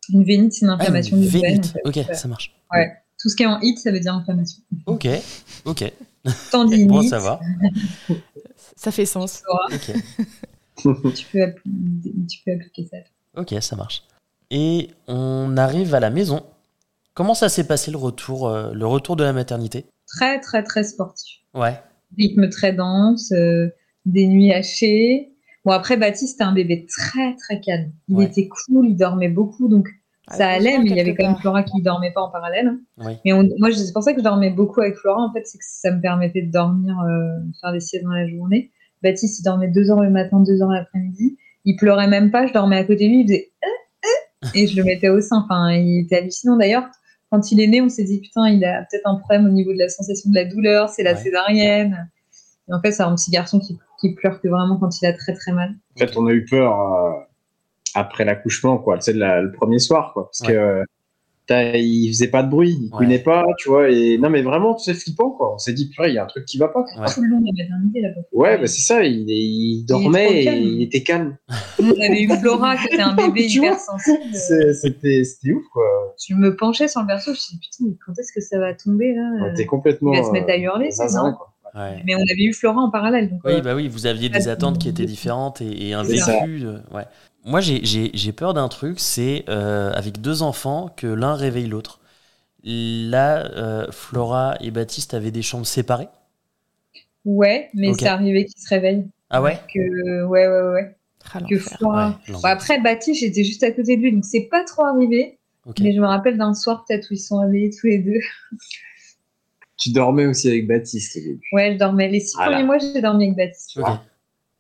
Une vénite, c'est une inflammation du veine. Ok, ça marche. Ouais. Tout ce qui est en hit, ça veut dire inflammation. Ok, ok. Tendinite. bon, ça va. ça fait sens. Ok. tu, peux tu peux appliquer ça. Ok, ça marche. Et on arrive à la maison. Comment ça s'est passé le retour, euh, le retour de la maternité? Très, très, très sportif. Ouais. Rythme très dense, euh, des nuits hachées. Bon, après, Baptiste, c'était un bébé très, très calme. Il était cool, il dormait beaucoup. Donc, ça allait, mais il y avait quand même Flora qui dormait pas en parallèle. Mais moi, c'est pour ça que je dormais beaucoup avec Flora. En fait, c'est que ça me permettait de dormir, euh, faire des siestes dans la journée. Baptiste, il dormait deux heures le matin, deux heures l'après-midi. Il pleurait même pas. Je dormais à côté de lui. Il faisait euh, euh, et je le mettais au sein. Enfin, il était hallucinant d'ailleurs. Quand il est né, on s'est dit putain, il a peut-être un problème au niveau de la sensation de la douleur. C'est la césarienne. Et en fait, c'est un petit garçon qui, qui pleure que vraiment quand il a très très mal. En fait, on a eu peur après l'accouchement, quoi. C'est le premier soir, quoi. Parce que il faisait pas de bruit, il couinait pas, tu vois. Et non, mais vraiment, c'est flippant, quoi. On s'est dit, purée, il y a un truc qui va pas. Quoi. Tout le long de la maternité, là. Ouais, bah, c'est ça. Il, il dormait et il était calme. On avait eu Flora qui était un bébé hyper sensible. C'était ouf, quoi. Je me penchais sur le berceau, je me suis dit, putain, quand est-ce que ça va tomber, là On était complètement. Il va se mettre à hurler, c'est ça. Mais on avait eu Flora en parallèle. Donc, oui, euh, bah oui, vous aviez des attentes qui étaient différentes et, un vécu. ouais. Moi, j'ai peur d'un truc, c'est euh, avec deux enfants que l'un réveille l'autre. Là, euh, Flora et Baptiste avaient des chambres séparées Ouais, mais c'est arrivé qu'ils se réveillent. Ah ouais que, Ouais, ouais, ouais. Ah, que Flora... après, Baptiste, j'étais juste à côté de lui, donc c'est pas trop arrivé. Mais je me rappelle d'un soir peut-être où ils sont réveillés tous les deux. Tu dormais aussi avec Baptiste Ouais, je dormais. Les six premiers mois, j'ai dormi avec Baptiste.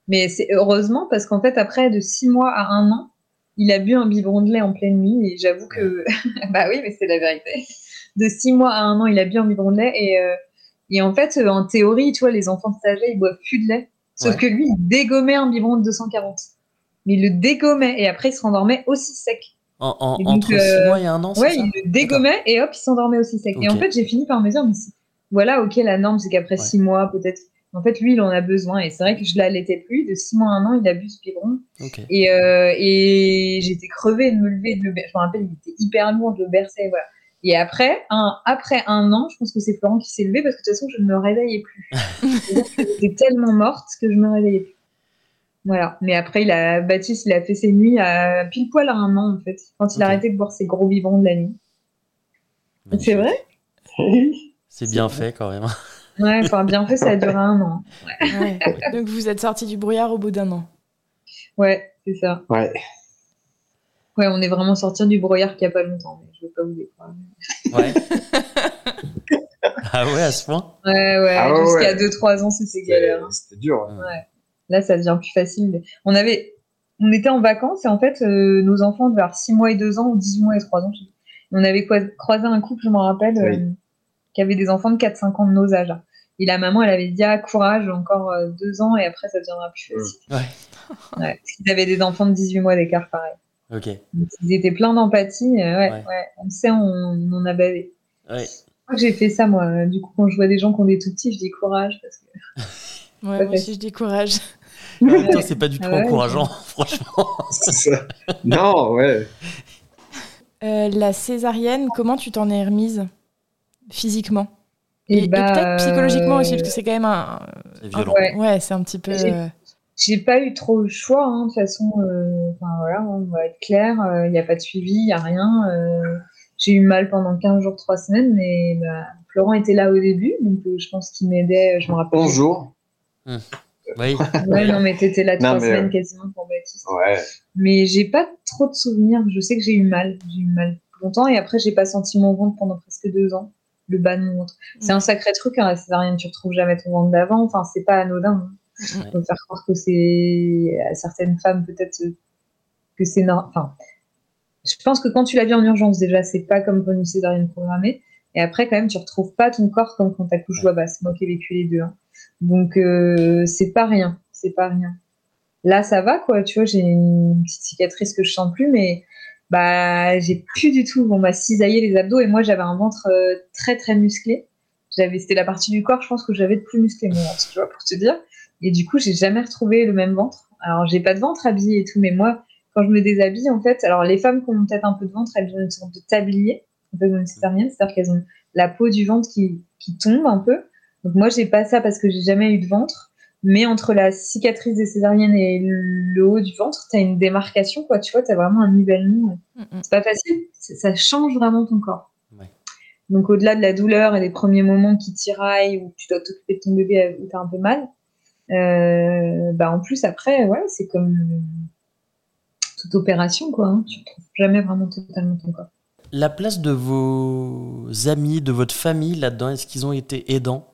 Mais c'est heureusement parce qu'en fait, après de six mois à un an, il a bu un biberon de lait en pleine nuit et j'avoue que, bah oui, mais c'est la vérité. De six mois à un an, il a bu un biberon de lait et, euh, et en fait, euh, en théorie, tu vois, les enfants de stage ils boivent plus de lait. Sauf que lui, il dégommait un biberon de 240. Mais il le dégommait et après, il se rendormait aussi sec. En, entre six euh, mois et un an, Ouais, il le dégommait et hop, il s'endormait aussi sec. Et en fait, j'ai fini par me dire, mais voilà, ok, la norme, c'est qu'après six mois, peut-être en fait, lui, il en a besoin. Et c'est vrai que je l'allaitais plus. De six mois à un an, il a bu ce biberon. Et, euh, et j'étais crevée de me lever. De le Je me rappelle, il était hyper lourd, de le bercer. Voilà. Et après un, après un an, je pense que c'est Florent qui s'est levé parce que de toute façon, je ne me réveillais plus. J'étais tellement morte que je ne me réveillais plus. Voilà. Mais après, il a, Baptiste, il a fait ses nuits à pile poil à un an, en fait, quand il a arrêté de boire ses gros biberons de la nuit. C'est vrai? C'est bien fait quand même. Ouais, enfin, bien fait, ça a duré un an. Donc vous êtes sorti du brouillard au bout d'un an. Ouais, c'est ça. Ouais. Ouais, on est vraiment sorti du brouillard qu'il n'y a pas longtemps, mais je ne veux pas vous décroire. Ouais. ah ouais, à ce point? Ouais, ouais. Ah Jusqu'à 2-3 ans, c'était galère. Hein. C'était dur. Hein. Ouais. Là, ça devient plus facile. On avait, on était en vacances et en fait, euh, nos enfants vers 6 mois et 2 ans ou 18 mois et 3 ans. On avait croisé un couple, je me rappelle, euh, qui avait des enfants de 4-5 ans de nos âges. Et la maman, elle avait dit ah, courage, encore euh, deux ans et après ça deviendra plus facile. Ouais. ouais parce qu'ils avaient des enfants de 18 mois d'écart pareil. Ok. ils étaient pleins d'empathie. ouais, ouais. On sait, on, on a bavé. Ouais. J'ai fait ça, moi. Du coup, quand je vois des gens qui ont des tout petits, je dis courage. Parce que... ouais, moi aussi, je dis courage. En même temps, c'est pas du tout ah encourageant, franchement. Ça. Non, ouais. Euh, la césarienne, comment tu t'en es remise physiquement? Et, et, bah, peut-être psychologiquement aussi, parce que c'est quand même un. C'est violent. ouais, c'est un petit peu. J'ai pas eu trop le choix, hein, de toute façon. Euh, enfin voilà, on va être clair. Il n'y a pas de suivi, il n'y a rien. Euh, j'ai eu mal pendant 15 jours, 3 semaines, mais bah, Florent était là au début, donc je pense qu'il m'aidait. Je me rappelle. Bonjour. Hum. Oui. ouais, non, mais t'étais là trois semaines quasiment pour Baptiste. Ouais. Mais j'ai pas trop de souvenirs. Je sais que j'ai eu mal. J'ai eu mal longtemps et après, j'ai pas senti mon ventre pendant presque deux ans. Le bas de mon ventre. C'est un sacré truc, hein, la césarienne. Tu retrouves jamais ton ventre d'avant. Enfin, c'est pas anodin. Hein. Faut faire croire que c'est à certaines femmes, peut-être que c'est. Enfin, je pense que quand tu l'as vu en urgence, déjà, c'est pas comme pour une césarienne programmée. Et après, quand même, tu retrouves pas ton corps comme quand t'accouches voix basse. Moi qui ai vécu les deux. Hein. Donc euh, c'est pas rien, c'est pas rien. Là ça va quoi, tu vois, j'ai une petite cicatrice que je sens plus, mais bah j'ai plus du tout. On m'a cisaillé les abdos et moi j'avais un ventre euh, très très musclé. J'avais, c'était la partie du corps, je pense que j'avais de plus musclé mon ventre, tu vois, pour te dire. Et du coup j'ai jamais retrouvé le même ventre. Alors j'ai pas de ventre habillé et tout, mais moi quand je me déshabille en fait, alors les femmes qui ont peut-être un peu de ventre, elles ont une sorte de tablier, en fait, c'est-à-dire qu'elles ont la peau du ventre qui, qui tombe un peu. Donc moi, j'ai pas ça parce que j'ai jamais eu de ventre. Mais entre la cicatrice des césariennes et le haut du ventre, tu as une démarcation, quoi. Tu vois, tu as vraiment un nivellement. Mm, mm. C'est pas facile. Ça change vraiment ton corps. Donc au-delà de la douleur et des premiers moments qui tiraillent, où tu dois t'occuper de ton bébé où tu as un peu mal, euh, bah en plus après, ouais, c'est comme toute opération, quoi. Hein. Tu ne trouves jamais vraiment totalement ton corps. La place de vos amis, de votre famille là-dedans, est-ce qu'ils ont été aidants?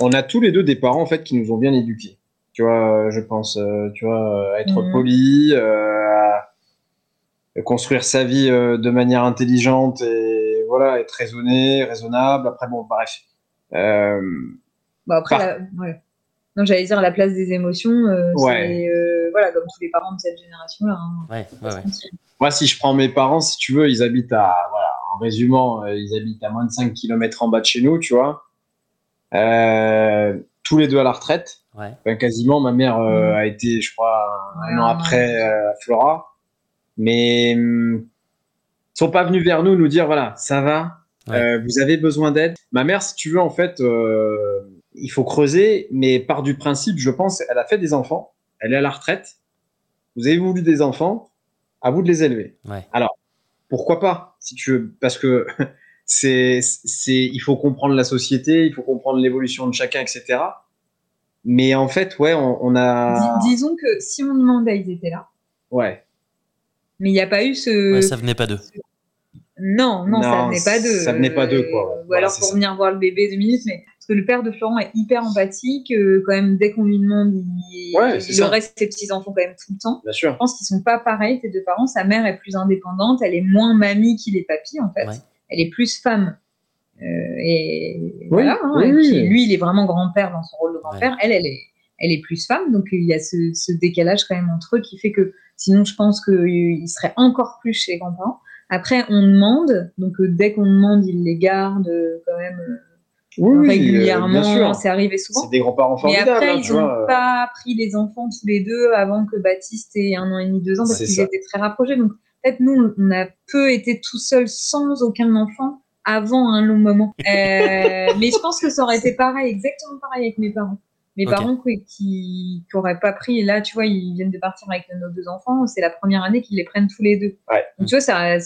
On a tous les deux des parents en fait qui nous ont bien éduqués. Tu vois, je pense, euh, tu vois, être mhm. poli, euh, construire sa vie euh, de manière intelligente et voilà, être raisonné, raisonnable. Après, bon, bref. Bon, après, non, j'allais dire la place des émotions. ouais. voilà, comme tous les parents de cette génération-là. Hein. Ouais, ouais, Moi, si je prends mes parents, si tu veux, ils habitent à, voilà, en résumant, ils habitent à moins de 5 km en bas de chez nous, tu vois. Euh, tous les deux à la retraite. Ouais. quasiment, ma mère euh, a été, je crois, un an après euh, à Flora. Mais ils hum, sont pas venus vers nous nous dire voilà, ça va, vous avez besoin d'aide. Ma mère, si tu veux, en fait, il faut creuser, mais par du principe, je pense, elle a fait des enfants, elle est à la retraite. Vous avez voulu des enfants, à vous de les élever. Alors, pourquoi pas, si tu veux, parce que c'est, c'est, il faut comprendre la société, il faut comprendre l'évolution de chacun, etc. Mais en fait, ouais, on, a. disons que si on demandait, ils étaient là. Ouais. Mais il n'y a pas eu ce. Ouais, ça venait pas d'eux. Non, non, ça venait pas d'eux. Ça venait pas d'eux, quoi. Ou alors pour venir voir le bébé deux minutes, mais parce que le père de Florent est hyper empathique, euh, quand même, dès qu'on lui demande, il, ouais, il reste ses petits-enfants quand même tout le temps. Bien sûr. Je pense qu'ils sont pas pareils, tes deux parents. Sa mère est plus indépendante, elle est moins mamie qu'il est papy, en fait. Ouais elle est plus femme. Euh, et voilà. Hein, et puis, lui, il est vraiment grand-père dans son rôle de grand-père. Elle, elle est, elle est plus femme. Donc, il y a ce, décalage quand même entre eux qui fait que sinon, je pense qu'il serait encore plus chez les grands-parents. Après, on demande. Donc, euh, dès qu'on demande, il les garde euh, quand même. régulièrement, c'est arrivé souvent. C'est des grands-parents formidables. Mais après, hein, ils n'ont pas pris les enfants tous les deux avant que Baptiste ait un an et demi, deux ans, parce qu'ils étaient très rapprochés. Donc, fait, nous, on a peu été tout seul sans aucun enfant avant un long moment. Euh, mais je pense que ça aurait été pareil, exactement pareil avec mes parents. Mes parents qui n'auraient pas pris, là, tu vois, ils viennent de partir avec nos deux enfants, c'est la première année qu'ils les prennent tous les deux. Donc, tu vois, ça,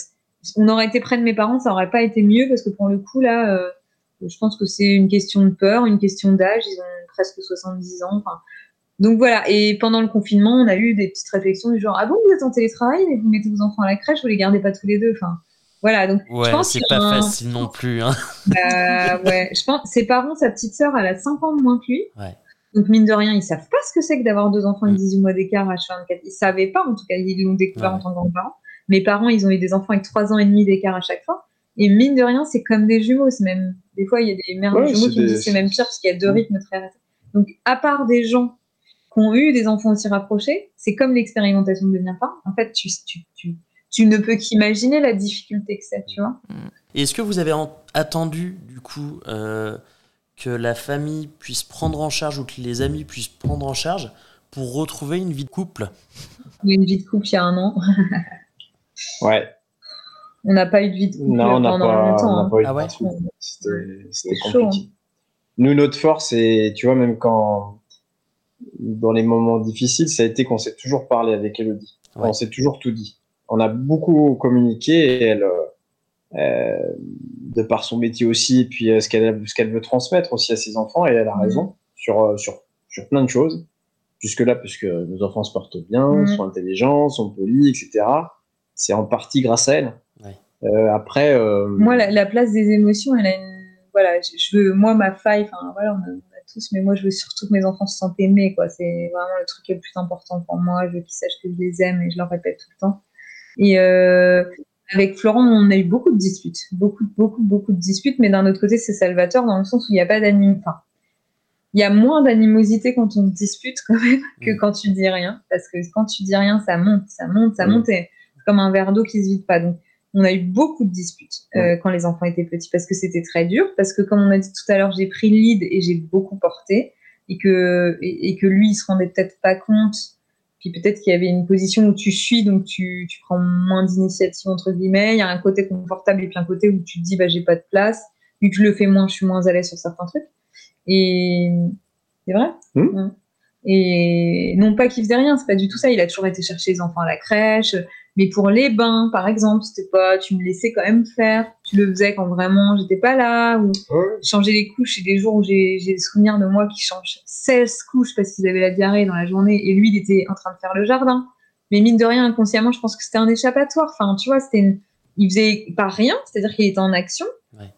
on aurait été près de mes parents, ça aurait pas été mieux parce que pour le coup, là, euh, je pense que c'est une question de peur, une question d'âge, ils ont presque 70 ans. Enfin, donc voilà, et pendant le confinement, on a eu des petites réflexions du genre Ah bon, vous êtes en télétravail, mais vous mettez vos enfants à la crèche, vous les gardez pas tous les deux? Enfin, voilà, donc ouais, je pense c'est pas facile non plus. Hein. Bah, ouais, je pense ses parents, sa petite sœur, elle a 5 ans de moins que lui. Ouais. Donc mine de rien, ils savent pas ce que c'est que d'avoir deux enfants de 18 mm. mois d'écart à 24 Ils savaient pas, en tout cas, ils l'ont découvert en tant que grands-parents. Mes parents, ils ont eu des enfants avec 3 ans et demi d'écart à chaque fois. Et mine de rien, c'est comme des jumeaux. Même des fois, il y a des mères de jumeaux qui me disent c'est même pire parce qu'il y a deux rythmes très. Donc à part des gens ont eu des enfants aussi rapprochés, c'est comme l'expérimentation de devenir parent. En fait, tu, tu, tu, tu ne peux qu'imaginer la difficulté que c'est, tu vois. Est-ce que vous avez attendu, du coup, euh, que la famille puisse prendre en charge ou que les amis puissent prendre en charge pour retrouver une vie de couple? Une vie de couple il y a un an. ouais. On n'a pas eu de vie de couple non, pendant pas, longtemps. ah ouais? C'était compliqué. Hein. Nous, notre force, et tu vois, même quand dans les moments difficiles, ça a été qu'on s'est toujours parlé avec Elodie. On s'est toujours tout dit. On a beaucoup communiqué et elle, euh, de par son métier aussi, et puis euh, ce qu'elle ce qu'elle veut transmettre aussi à ses enfants, et elle a raison mm. sur, euh, sur, sur plein de choses. Jusque-là, puisque nos enfants se portent bien, mm. sont intelligents, sont polis, etc. C'est en partie grâce à elle. Euh, après. Euh, moi, la, place des émotions, elle a une. Voilà, je, veux. Moi, ma faille, enfin, voilà, on a, tous, mais moi, je veux surtout que mes enfants se sentent aimés, quoi. C'est vraiment le truc le plus important pour moi. Je veux qu'ils sachent que je les aime et je leur répète tout le temps. Et euh, avec Florent, on a eu beaucoup de disputes. Beaucoup, beaucoup, beaucoup de disputes, mais d'un autre côté, c'est salvateur dans le sens où il n'y a pas d'anim. Enfin, il y a moins d'animosité quand on dispute quand même que mm. quand tu dis rien. Parce que quand tu dis rien, ça monte, ça monte, ça mm. monte. Et c'est comme un verre d'eau qui se vide pas. Donc, on a eu beaucoup de disputes euh, quand les enfants étaient petits parce que c'était très dur. Parce que, comme on a dit tout à l'heure, j'ai pris le lead et j'ai beaucoup porté. Et que, et, que lui, il se rendait peut-être pas compte. Puis peut-être qu'il y avait une position où tu suis, donc tu, tu prends moins d'initiative, entre guillemets. Il y a un côté confortable et puis un côté où tu te dis, bah, j'ai pas de place. Vu que je le fais moins, je suis moins à l'aise sur certains trucs. Et c'est vrai. Mmh. Et non pas qu'il faisait rien, c'est pas du tout ça. Il a toujours été chercher les enfants à la crèche. Mais pour les bains, par exemple, c'était pas, tu me laissais quand même faire. Tu le faisais quand vraiment j'étais pas là. Ou changer les couches. Et des jours où j'ai des souvenirs de moi qui change 16 couches parce qu'ils avaient la diarrhée dans la journée. Et lui, il était en train de faire le jardin. Mais mine de rien, inconsciemment, je pense que c'était un échappatoire. Enfin, tu vois, c'était il faisait pas rien, c'est-à-dire qu'il était en action.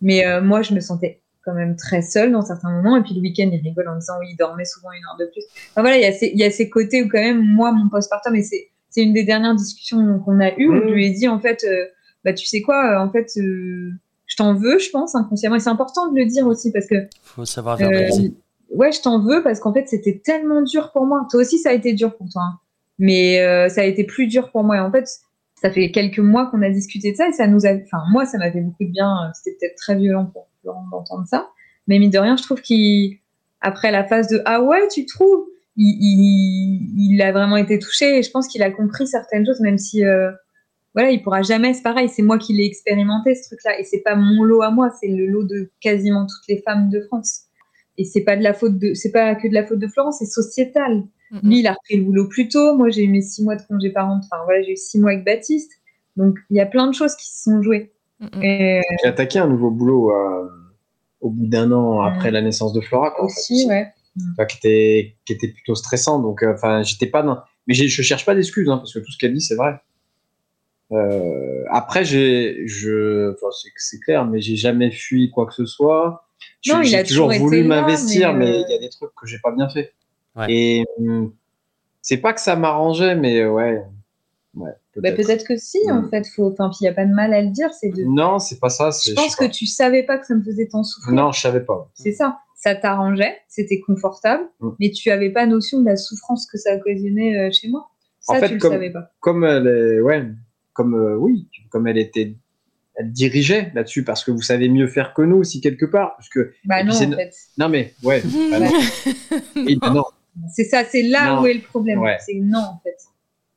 Mais euh, moi, je me sentais quand même très seul dans certains moments. Et puis le week-end, il rigole en disant oui, il dormait souvent une heure de plus. Enfin voilà, il y a ces, il y a ces côtés où quand même, moi, mon postpartum, et c'est, c'est une des dernières discussions qu'on a eues où je lui ai dit en fait, euh, bah tu sais quoi, euh, en fait, euh, je t'en veux, je pense, inconsciemment. Et c'est important de le dire aussi parce que. Faut savoir verbaliser. ouais, je t'en veux parce qu'en fait, c'était tellement dur pour moi. Toi aussi, ça a été dur pour toi. Hein. Mais ça a été plus dur pour moi. Et en fait, ça fait quelques mois qu'on a discuté de ça et ça nous a. Enfin, moi, ça m'a fait beaucoup de bien. C'était peut-être très violent pour d'entendre ça. Mais mine de rien, je trouve qu'après la phase de Ah ouais, tu trouves il, il, a vraiment été touché et je pense qu'il a compris certaines choses, même si euh, voilà, il pourra jamais. C'est pareil, c'est moi qui l'ai expérimenté ce truc-là et c'est pas mon lot à moi, c'est le lot de quasiment toutes les femmes de France. Et c'est pas de la faute de, c'est pas que de la faute de Florence, c'est sociétal. Lui, il a repris le boulot plus tôt. Moi, j'ai eu mes six mois de congé parent. Enfin voilà, j'ai eu six mois avec Baptiste. Donc il y a plein de choses qui se sont jouées. Et... J'ai attaqué un nouveau boulot euh, au bout d'un an après la naissance de Flora. Quoi, Aussi, ouais. qui, était, qui était plutôt stressant. Donc, euh, enfin, j'étais pas dans... Mais je cherche pas d'excuses, hein, parce que tout ce qu'elle dit, c'est vrai. Euh, après, j'ai, je, enfin, c'est clair, mais j'ai jamais fui quoi que ce soit. J'ai toujours, voulu m'investir, mais il y a des trucs que j'ai pas bien fait. Et hum, c'est pas que ça m'arrangeait, mais ouais, Ouais, bah, peut-être. que si, en mm. fait. Faut... Enfin, il n'y a pas de mal à le dire. C'est de... Non, c'est pas ça. Je pense que tu savais pas que ça me faisait tant souffrir. Non, je savais pas. C'est ça. Ça t'arrangeait, c'était confortable, mm. mais tu avais pas notion de la souffrance que ça occasionnait euh, chez moi. Ça, en fait, tu comme, le savais pas. Comme elle est, ouais, comme euh, oui, comme elle était, elle dirigeait là-dessus parce que vous savez mieux faire que nous aussi quelque part, parce que. Bah non, en fait. Non mais ouais. bah non. C'est ça, c'est là où est le problème. C'est non en fait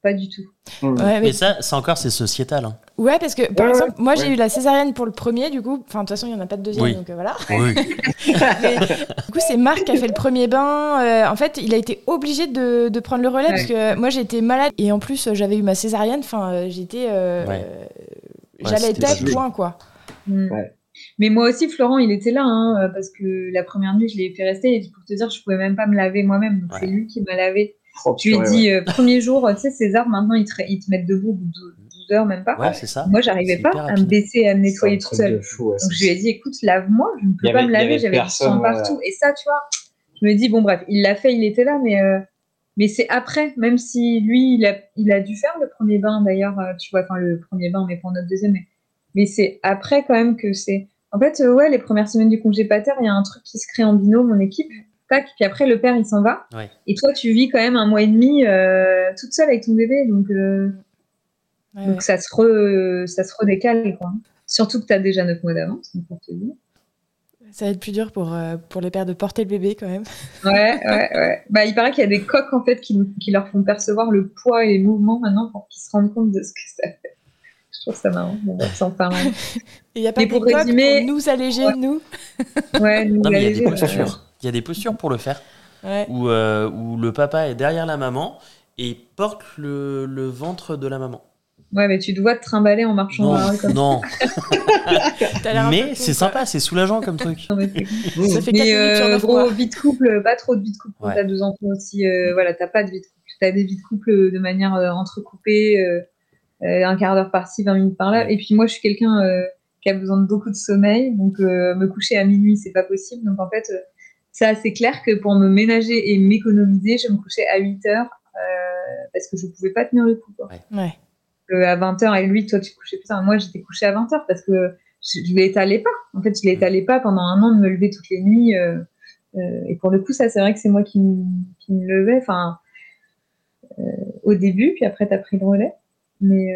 pas du tout. Ouais, mais... Et ça, c'est encore, c'est sociétal. Hein. Ouais, parce que par exemple, moi j'ai eu la césarienne pour le premier, du coup, enfin de toute façon, il n'y en a pas de deuxième, donc euh, voilà. Oui. du coup, c'est Marc qui a fait le premier bain. Euh, en fait, il a été obligé de, de prendre le relais parce que moi j'étais malade et en plus j'avais eu ma césarienne, enfin euh, j'étais. J'allais être point, quoi. Mm. Mais moi aussi, Florent, il était là, hein, parce que la première nuit, je l'ai fait rester. Et pour te dire, je pouvais même pas me laver moi-même. Donc c'est lui qui m'a lavé tu lui dis, euh, premier jour, tu sais, César, maintenant, ils te, ils te mettent debout 12 heures, même pas. Ouais, c'est ça. Moi, j'arrivais pas à me baisser, et à me nettoyer tout seul. Donc, je lui ai dit, écoute, lave-moi, je ne peux pas me laver, j'avais du sang partout. Et ça, tu vois, je me dis, bon, bref, il l'a fait, il était là, mais, euh, mais c'est après, même si lui, il a, il a dû faire le premier bain, d'ailleurs, euh, tu vois, enfin, le premier bain, mais pour notre deuxième, mais, mais c'est après, quand même, que c'est. En fait, ouais, les premières semaines du congé pater, il y a un truc qui se crée en binôme, mon équipe tac, puis après le père il s'en va. Et toi tu vis quand même un mois et demi euh, toute seule avec ton bébé, donc, euh, donc ça, se re, ça se redécale. Quoi. Surtout que tu as déjà 9 mois d'avance, pour te dire. Ça va être plus dur pour, euh, pour les pères de porter le bébé quand même. Ouais, ouais, ouais. Bah, il paraît qu'il y a des coques en fait qui, qui, leur font percevoir le poids et les mouvements maintenant pour qu'ils se rendent compte de ce que ça fait. Je trouve ça marrant. On va s'en parler. Il n'y a pas de pour, résumer... pour nous alléger, nous? Ouais, nous non, mais il y a des postures. Il y a des postures pour le faire. Ouais. Où, euh, où le papa est derrière la maman et porte le, le ventre de la maman. Ouais, mais tu dois te trimballer en marchant non, dans la rue comme Non. mais c'est sympa, c'est soulageant comme truc. Non, mais ça fait mais euh, gros, vie de couple, pas trop de vie de couple quand t'as deux enfants aussi. Euh, voilà, t'as pas de vie de couple. T'as des vies de couple de manière euh, entrecoupée, euh, euh, un quart d'heure par-ci, 20 minutes par là. Et puis moi, je suis quelqu'un qui a besoin de beaucoup de sommeil, donc me coucher à minuit, c'est pas possible. Donc en fait, ça, c'est clair que pour me ménager et m'économiser, je me couchais à 8 heures parce que je pouvais pas tenir le coup. Quoi. ouais à 20h et lui, toi, tu couchais plus Moi, j'étais couchée à 20h parce que je ne l'étalais pas. En fait, je l'étalais pas pendant un an de me lever toutes les nuits. Euh, euh, et pour le coup, ça, c'est vrai que c'est moi qui, qui, me levais. Enfin, euh, au début, puis après, tu as pris le relais. Mais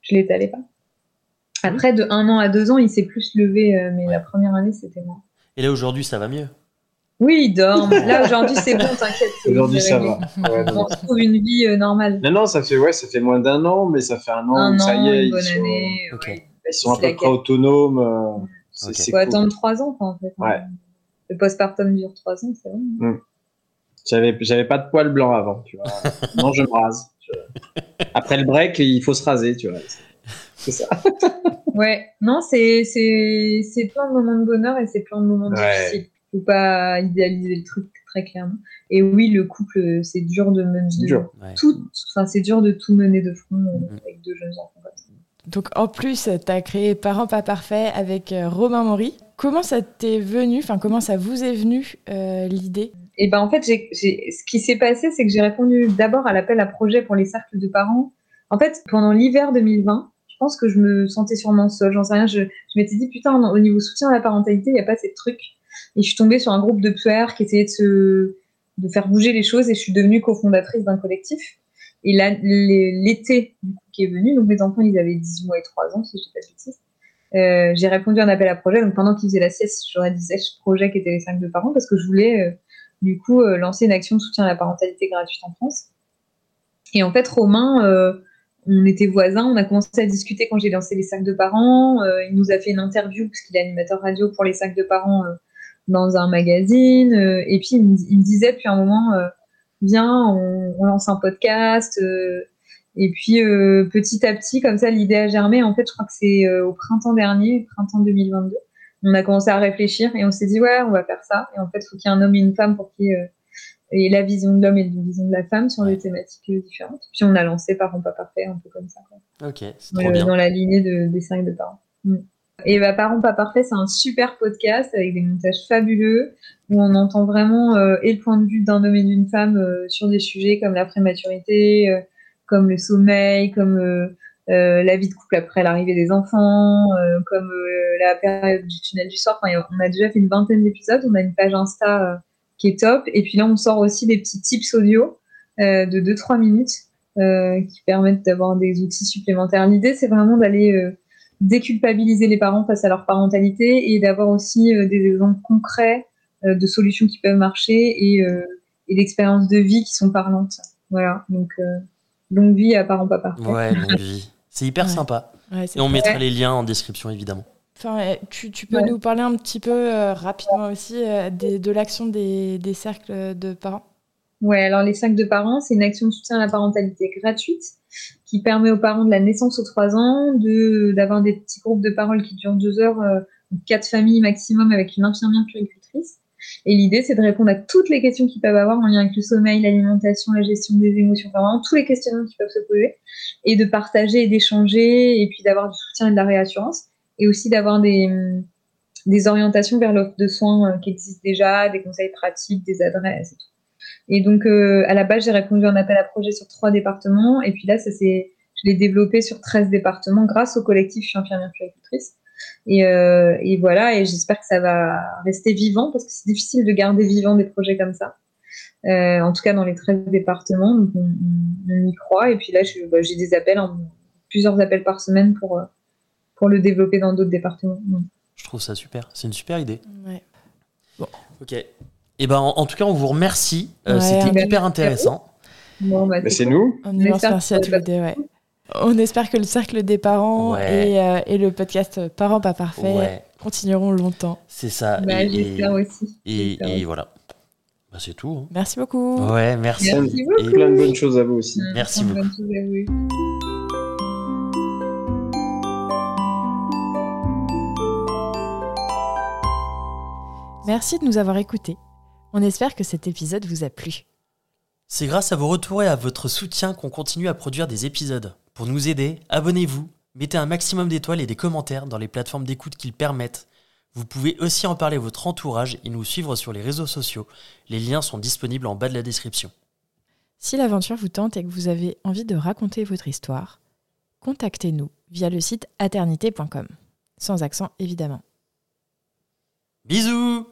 je l'étalais pas. Après, de un an à deux ans, il s'est plus levé, mais la première année, c'était moi. Et là, aujourd'hui, ça va mieux? Oui, il dort. Là, aujourd'hui, c'est bon, t'inquiète. Aujourd'hui, ça va. on retrouve une vie euh, normale. Non, non, ça fait, ouais, ça fait moins d'un an, mais ça fait un an un ça y est. Une bonne ils année. Sont, ils sont à peu près autonomes. Euh, il faut attendre trois ans, quoi, en fait. Ouais. Le postpartum dure trois ans, c'est vrai. Mm. J'avais, j'avais pas de poils blancs avant, tu vois. non, je me rase. Après le break, il faut se raser, tu vois. C'est ça. ouais, non, c'est, c'est, c'est plein de moments de bonheur et c'est plein de moments difficiles faut pas idéaliser le truc très clairement. Et oui, le couple, c'est dur de mener tout, enfin c'est dur de tout mener de front euh, mm. avec deux jeunes enfants. Donc en plus, tu as créé Parents pas parfaits avec euh, Romain Maury. Comment ça t'est venu, enfin comment ça vous est venu euh, l'idée? Et eh ben en fait, j'ai, ce qui s'est passé, c'est que j'ai répondu d'abord à l'appel à projet pour les cercles de parents. En fait, pendant l'hiver 2020, je pense que je me sentais sûrement seule, j'en sais rien. Je, je m'étais dit putain, au niveau soutien à la parentalité, il n'y a pas ces trucs et je suis tombée sur un groupe de PR qui essayait de, se, de faire bouger les choses et je suis devenue cofondatrice d'un collectif. Et l'été qui est venu, donc mes enfants, ils avaient 10 mois et 3 ans, si je ne dis pas de bêtises. Euh, j'ai répondu à un appel à projet. Donc pendant qu'ils faisaient la sieste, je réalisais ce projet qui était les 5 de parents parce que je voulais euh, du coup euh, lancer une action de soutien à la parentalité gratuite en France. Et en fait, Romain, euh, on était voisins, on a commencé à discuter quand j'ai lancé les sacs de parents. Il nous a fait une interview parce qu'il est animateur radio pour les sacs de parents dans un magazine. Euh, et puis, il me, disait depuis un moment, euh, viens, on, lance un podcast. Euh, et puis, petit à petit, comme ça, l'idée a germé. En fait, je crois que c'est au printemps dernier, printemps 2022 on a commencé à réfléchir et on s'est dit ouais on va faire ça et en fait il faut qu'il y ait un homme et une femme pour qu'il y ait la vision de l'homme et la vision de la femme sur des thématiques différentes puis on a lancé Parents pas parfait un peu comme ça ok c'est trop bien dans la lignée de, des cinq de parents mm. Et bah, Parents pas parfait, c'est un super podcast avec des montages fabuleux où on entend vraiment euh, et le point de vue d'un homme et d'une femme euh, sur des sujets comme la prématurité, euh, comme le sommeil, comme la vie de couple après l'arrivée des enfants, comme la période du tunnel du soir. Enfin, on a déjà fait une vingtaine d'épisodes, on a une page Insta qui est top. Et puis là, on sort aussi des petits tips audio de 2-3 minutes qui permettent d'avoir des outils supplémentaires. L'idée, c'est vraiment d'aller déculpabiliser les parents face à leur parentalité et d'avoir aussi euh, des exemples concrets euh, de solutions qui peuvent marcher et, euh, et d'expériences de vie qui sont parlantes. Voilà, donc longue vie à parents papa. Ouais, longue vie. C'est hyper sympa. et on mettra les liens en description évidemment. Enfin, tu, tu, peux nous parler un petit peu rapidement aussi de l'action des, des, cercles de parents? Ouais, alors les cercles de parents, c'est une action de soutien à la parentalité gratuite qui permet aux parents de la naissance aux 3 ans de d'avoir des petits groupes de parole qui durent deux heures, euh, quatre familles maximum avec une infirmière puricultrice. Et l'idée, c'est de répondre à toutes les questions qu'ils peuvent avoir en lien avec le sommeil, l'alimentation, la gestion des émotions, enfin vraiment tous les questionnements qui peuvent se poser, et de partager et d'échanger, et puis d'avoir du soutien et de la réassurance, et aussi d'avoir des, des orientations vers l'offre de soins euh, qui existent déjà, des conseils pratiques, des adresses et tout. Et donc, euh, à la base, j'ai répondu à un appel à projet sur trois départements. Et puis là, ça je l'ai développé sur 13 départements grâce au collectif Je suis infirmière puéricultrice. Et, euh, et voilà, et j'espère que ça va rester vivant parce que c'est difficile de garder vivant des projets comme ça. Euh, en tout cas, dans les 13 départements, donc on, on, y croit. Et puis là, bah, j'ai des appels, en, plusieurs appels par semaine pour, euh, pour le développer dans d'autres départements. Je trouve ça super. C'est une super idée. Ouais. Bon. Ok. Et eh ben, en, tout cas, on vous remercie. Euh, c'était hyper intéressant. Bon, bah, c'est nous. On merci à tous les deux. Ouais. On espère que le cercle des parents et, euh, et, le podcast Parents pas parfaits continueront longtemps. C'est ça. Bah, J'espère aussi. Et, voilà. Bah, c'est tout. Hein. Merci beaucoup. Ouais, merci. merci beaucoup. Et plein de bonnes choses à vous aussi. Merci beaucoup. Merci de nous avoir écoutés. On espère que cet épisode vous a plu. C'est grâce à vos retours et à votre soutien qu'on continue à produire des épisodes. Pour nous aider, abonnez-vous, mettez un maximum d'étoiles et des commentaires dans les plateformes d'écoute qu'ils permettent. Vous pouvez aussi en parler à votre entourage et nous suivre sur les réseaux sociaux. Les liens sont disponibles en bas de la description. Si l'aventure vous tente et que vous avez envie de raconter votre histoire, contactez-nous via le site aternité.com. Sans accent évidemment. Bisous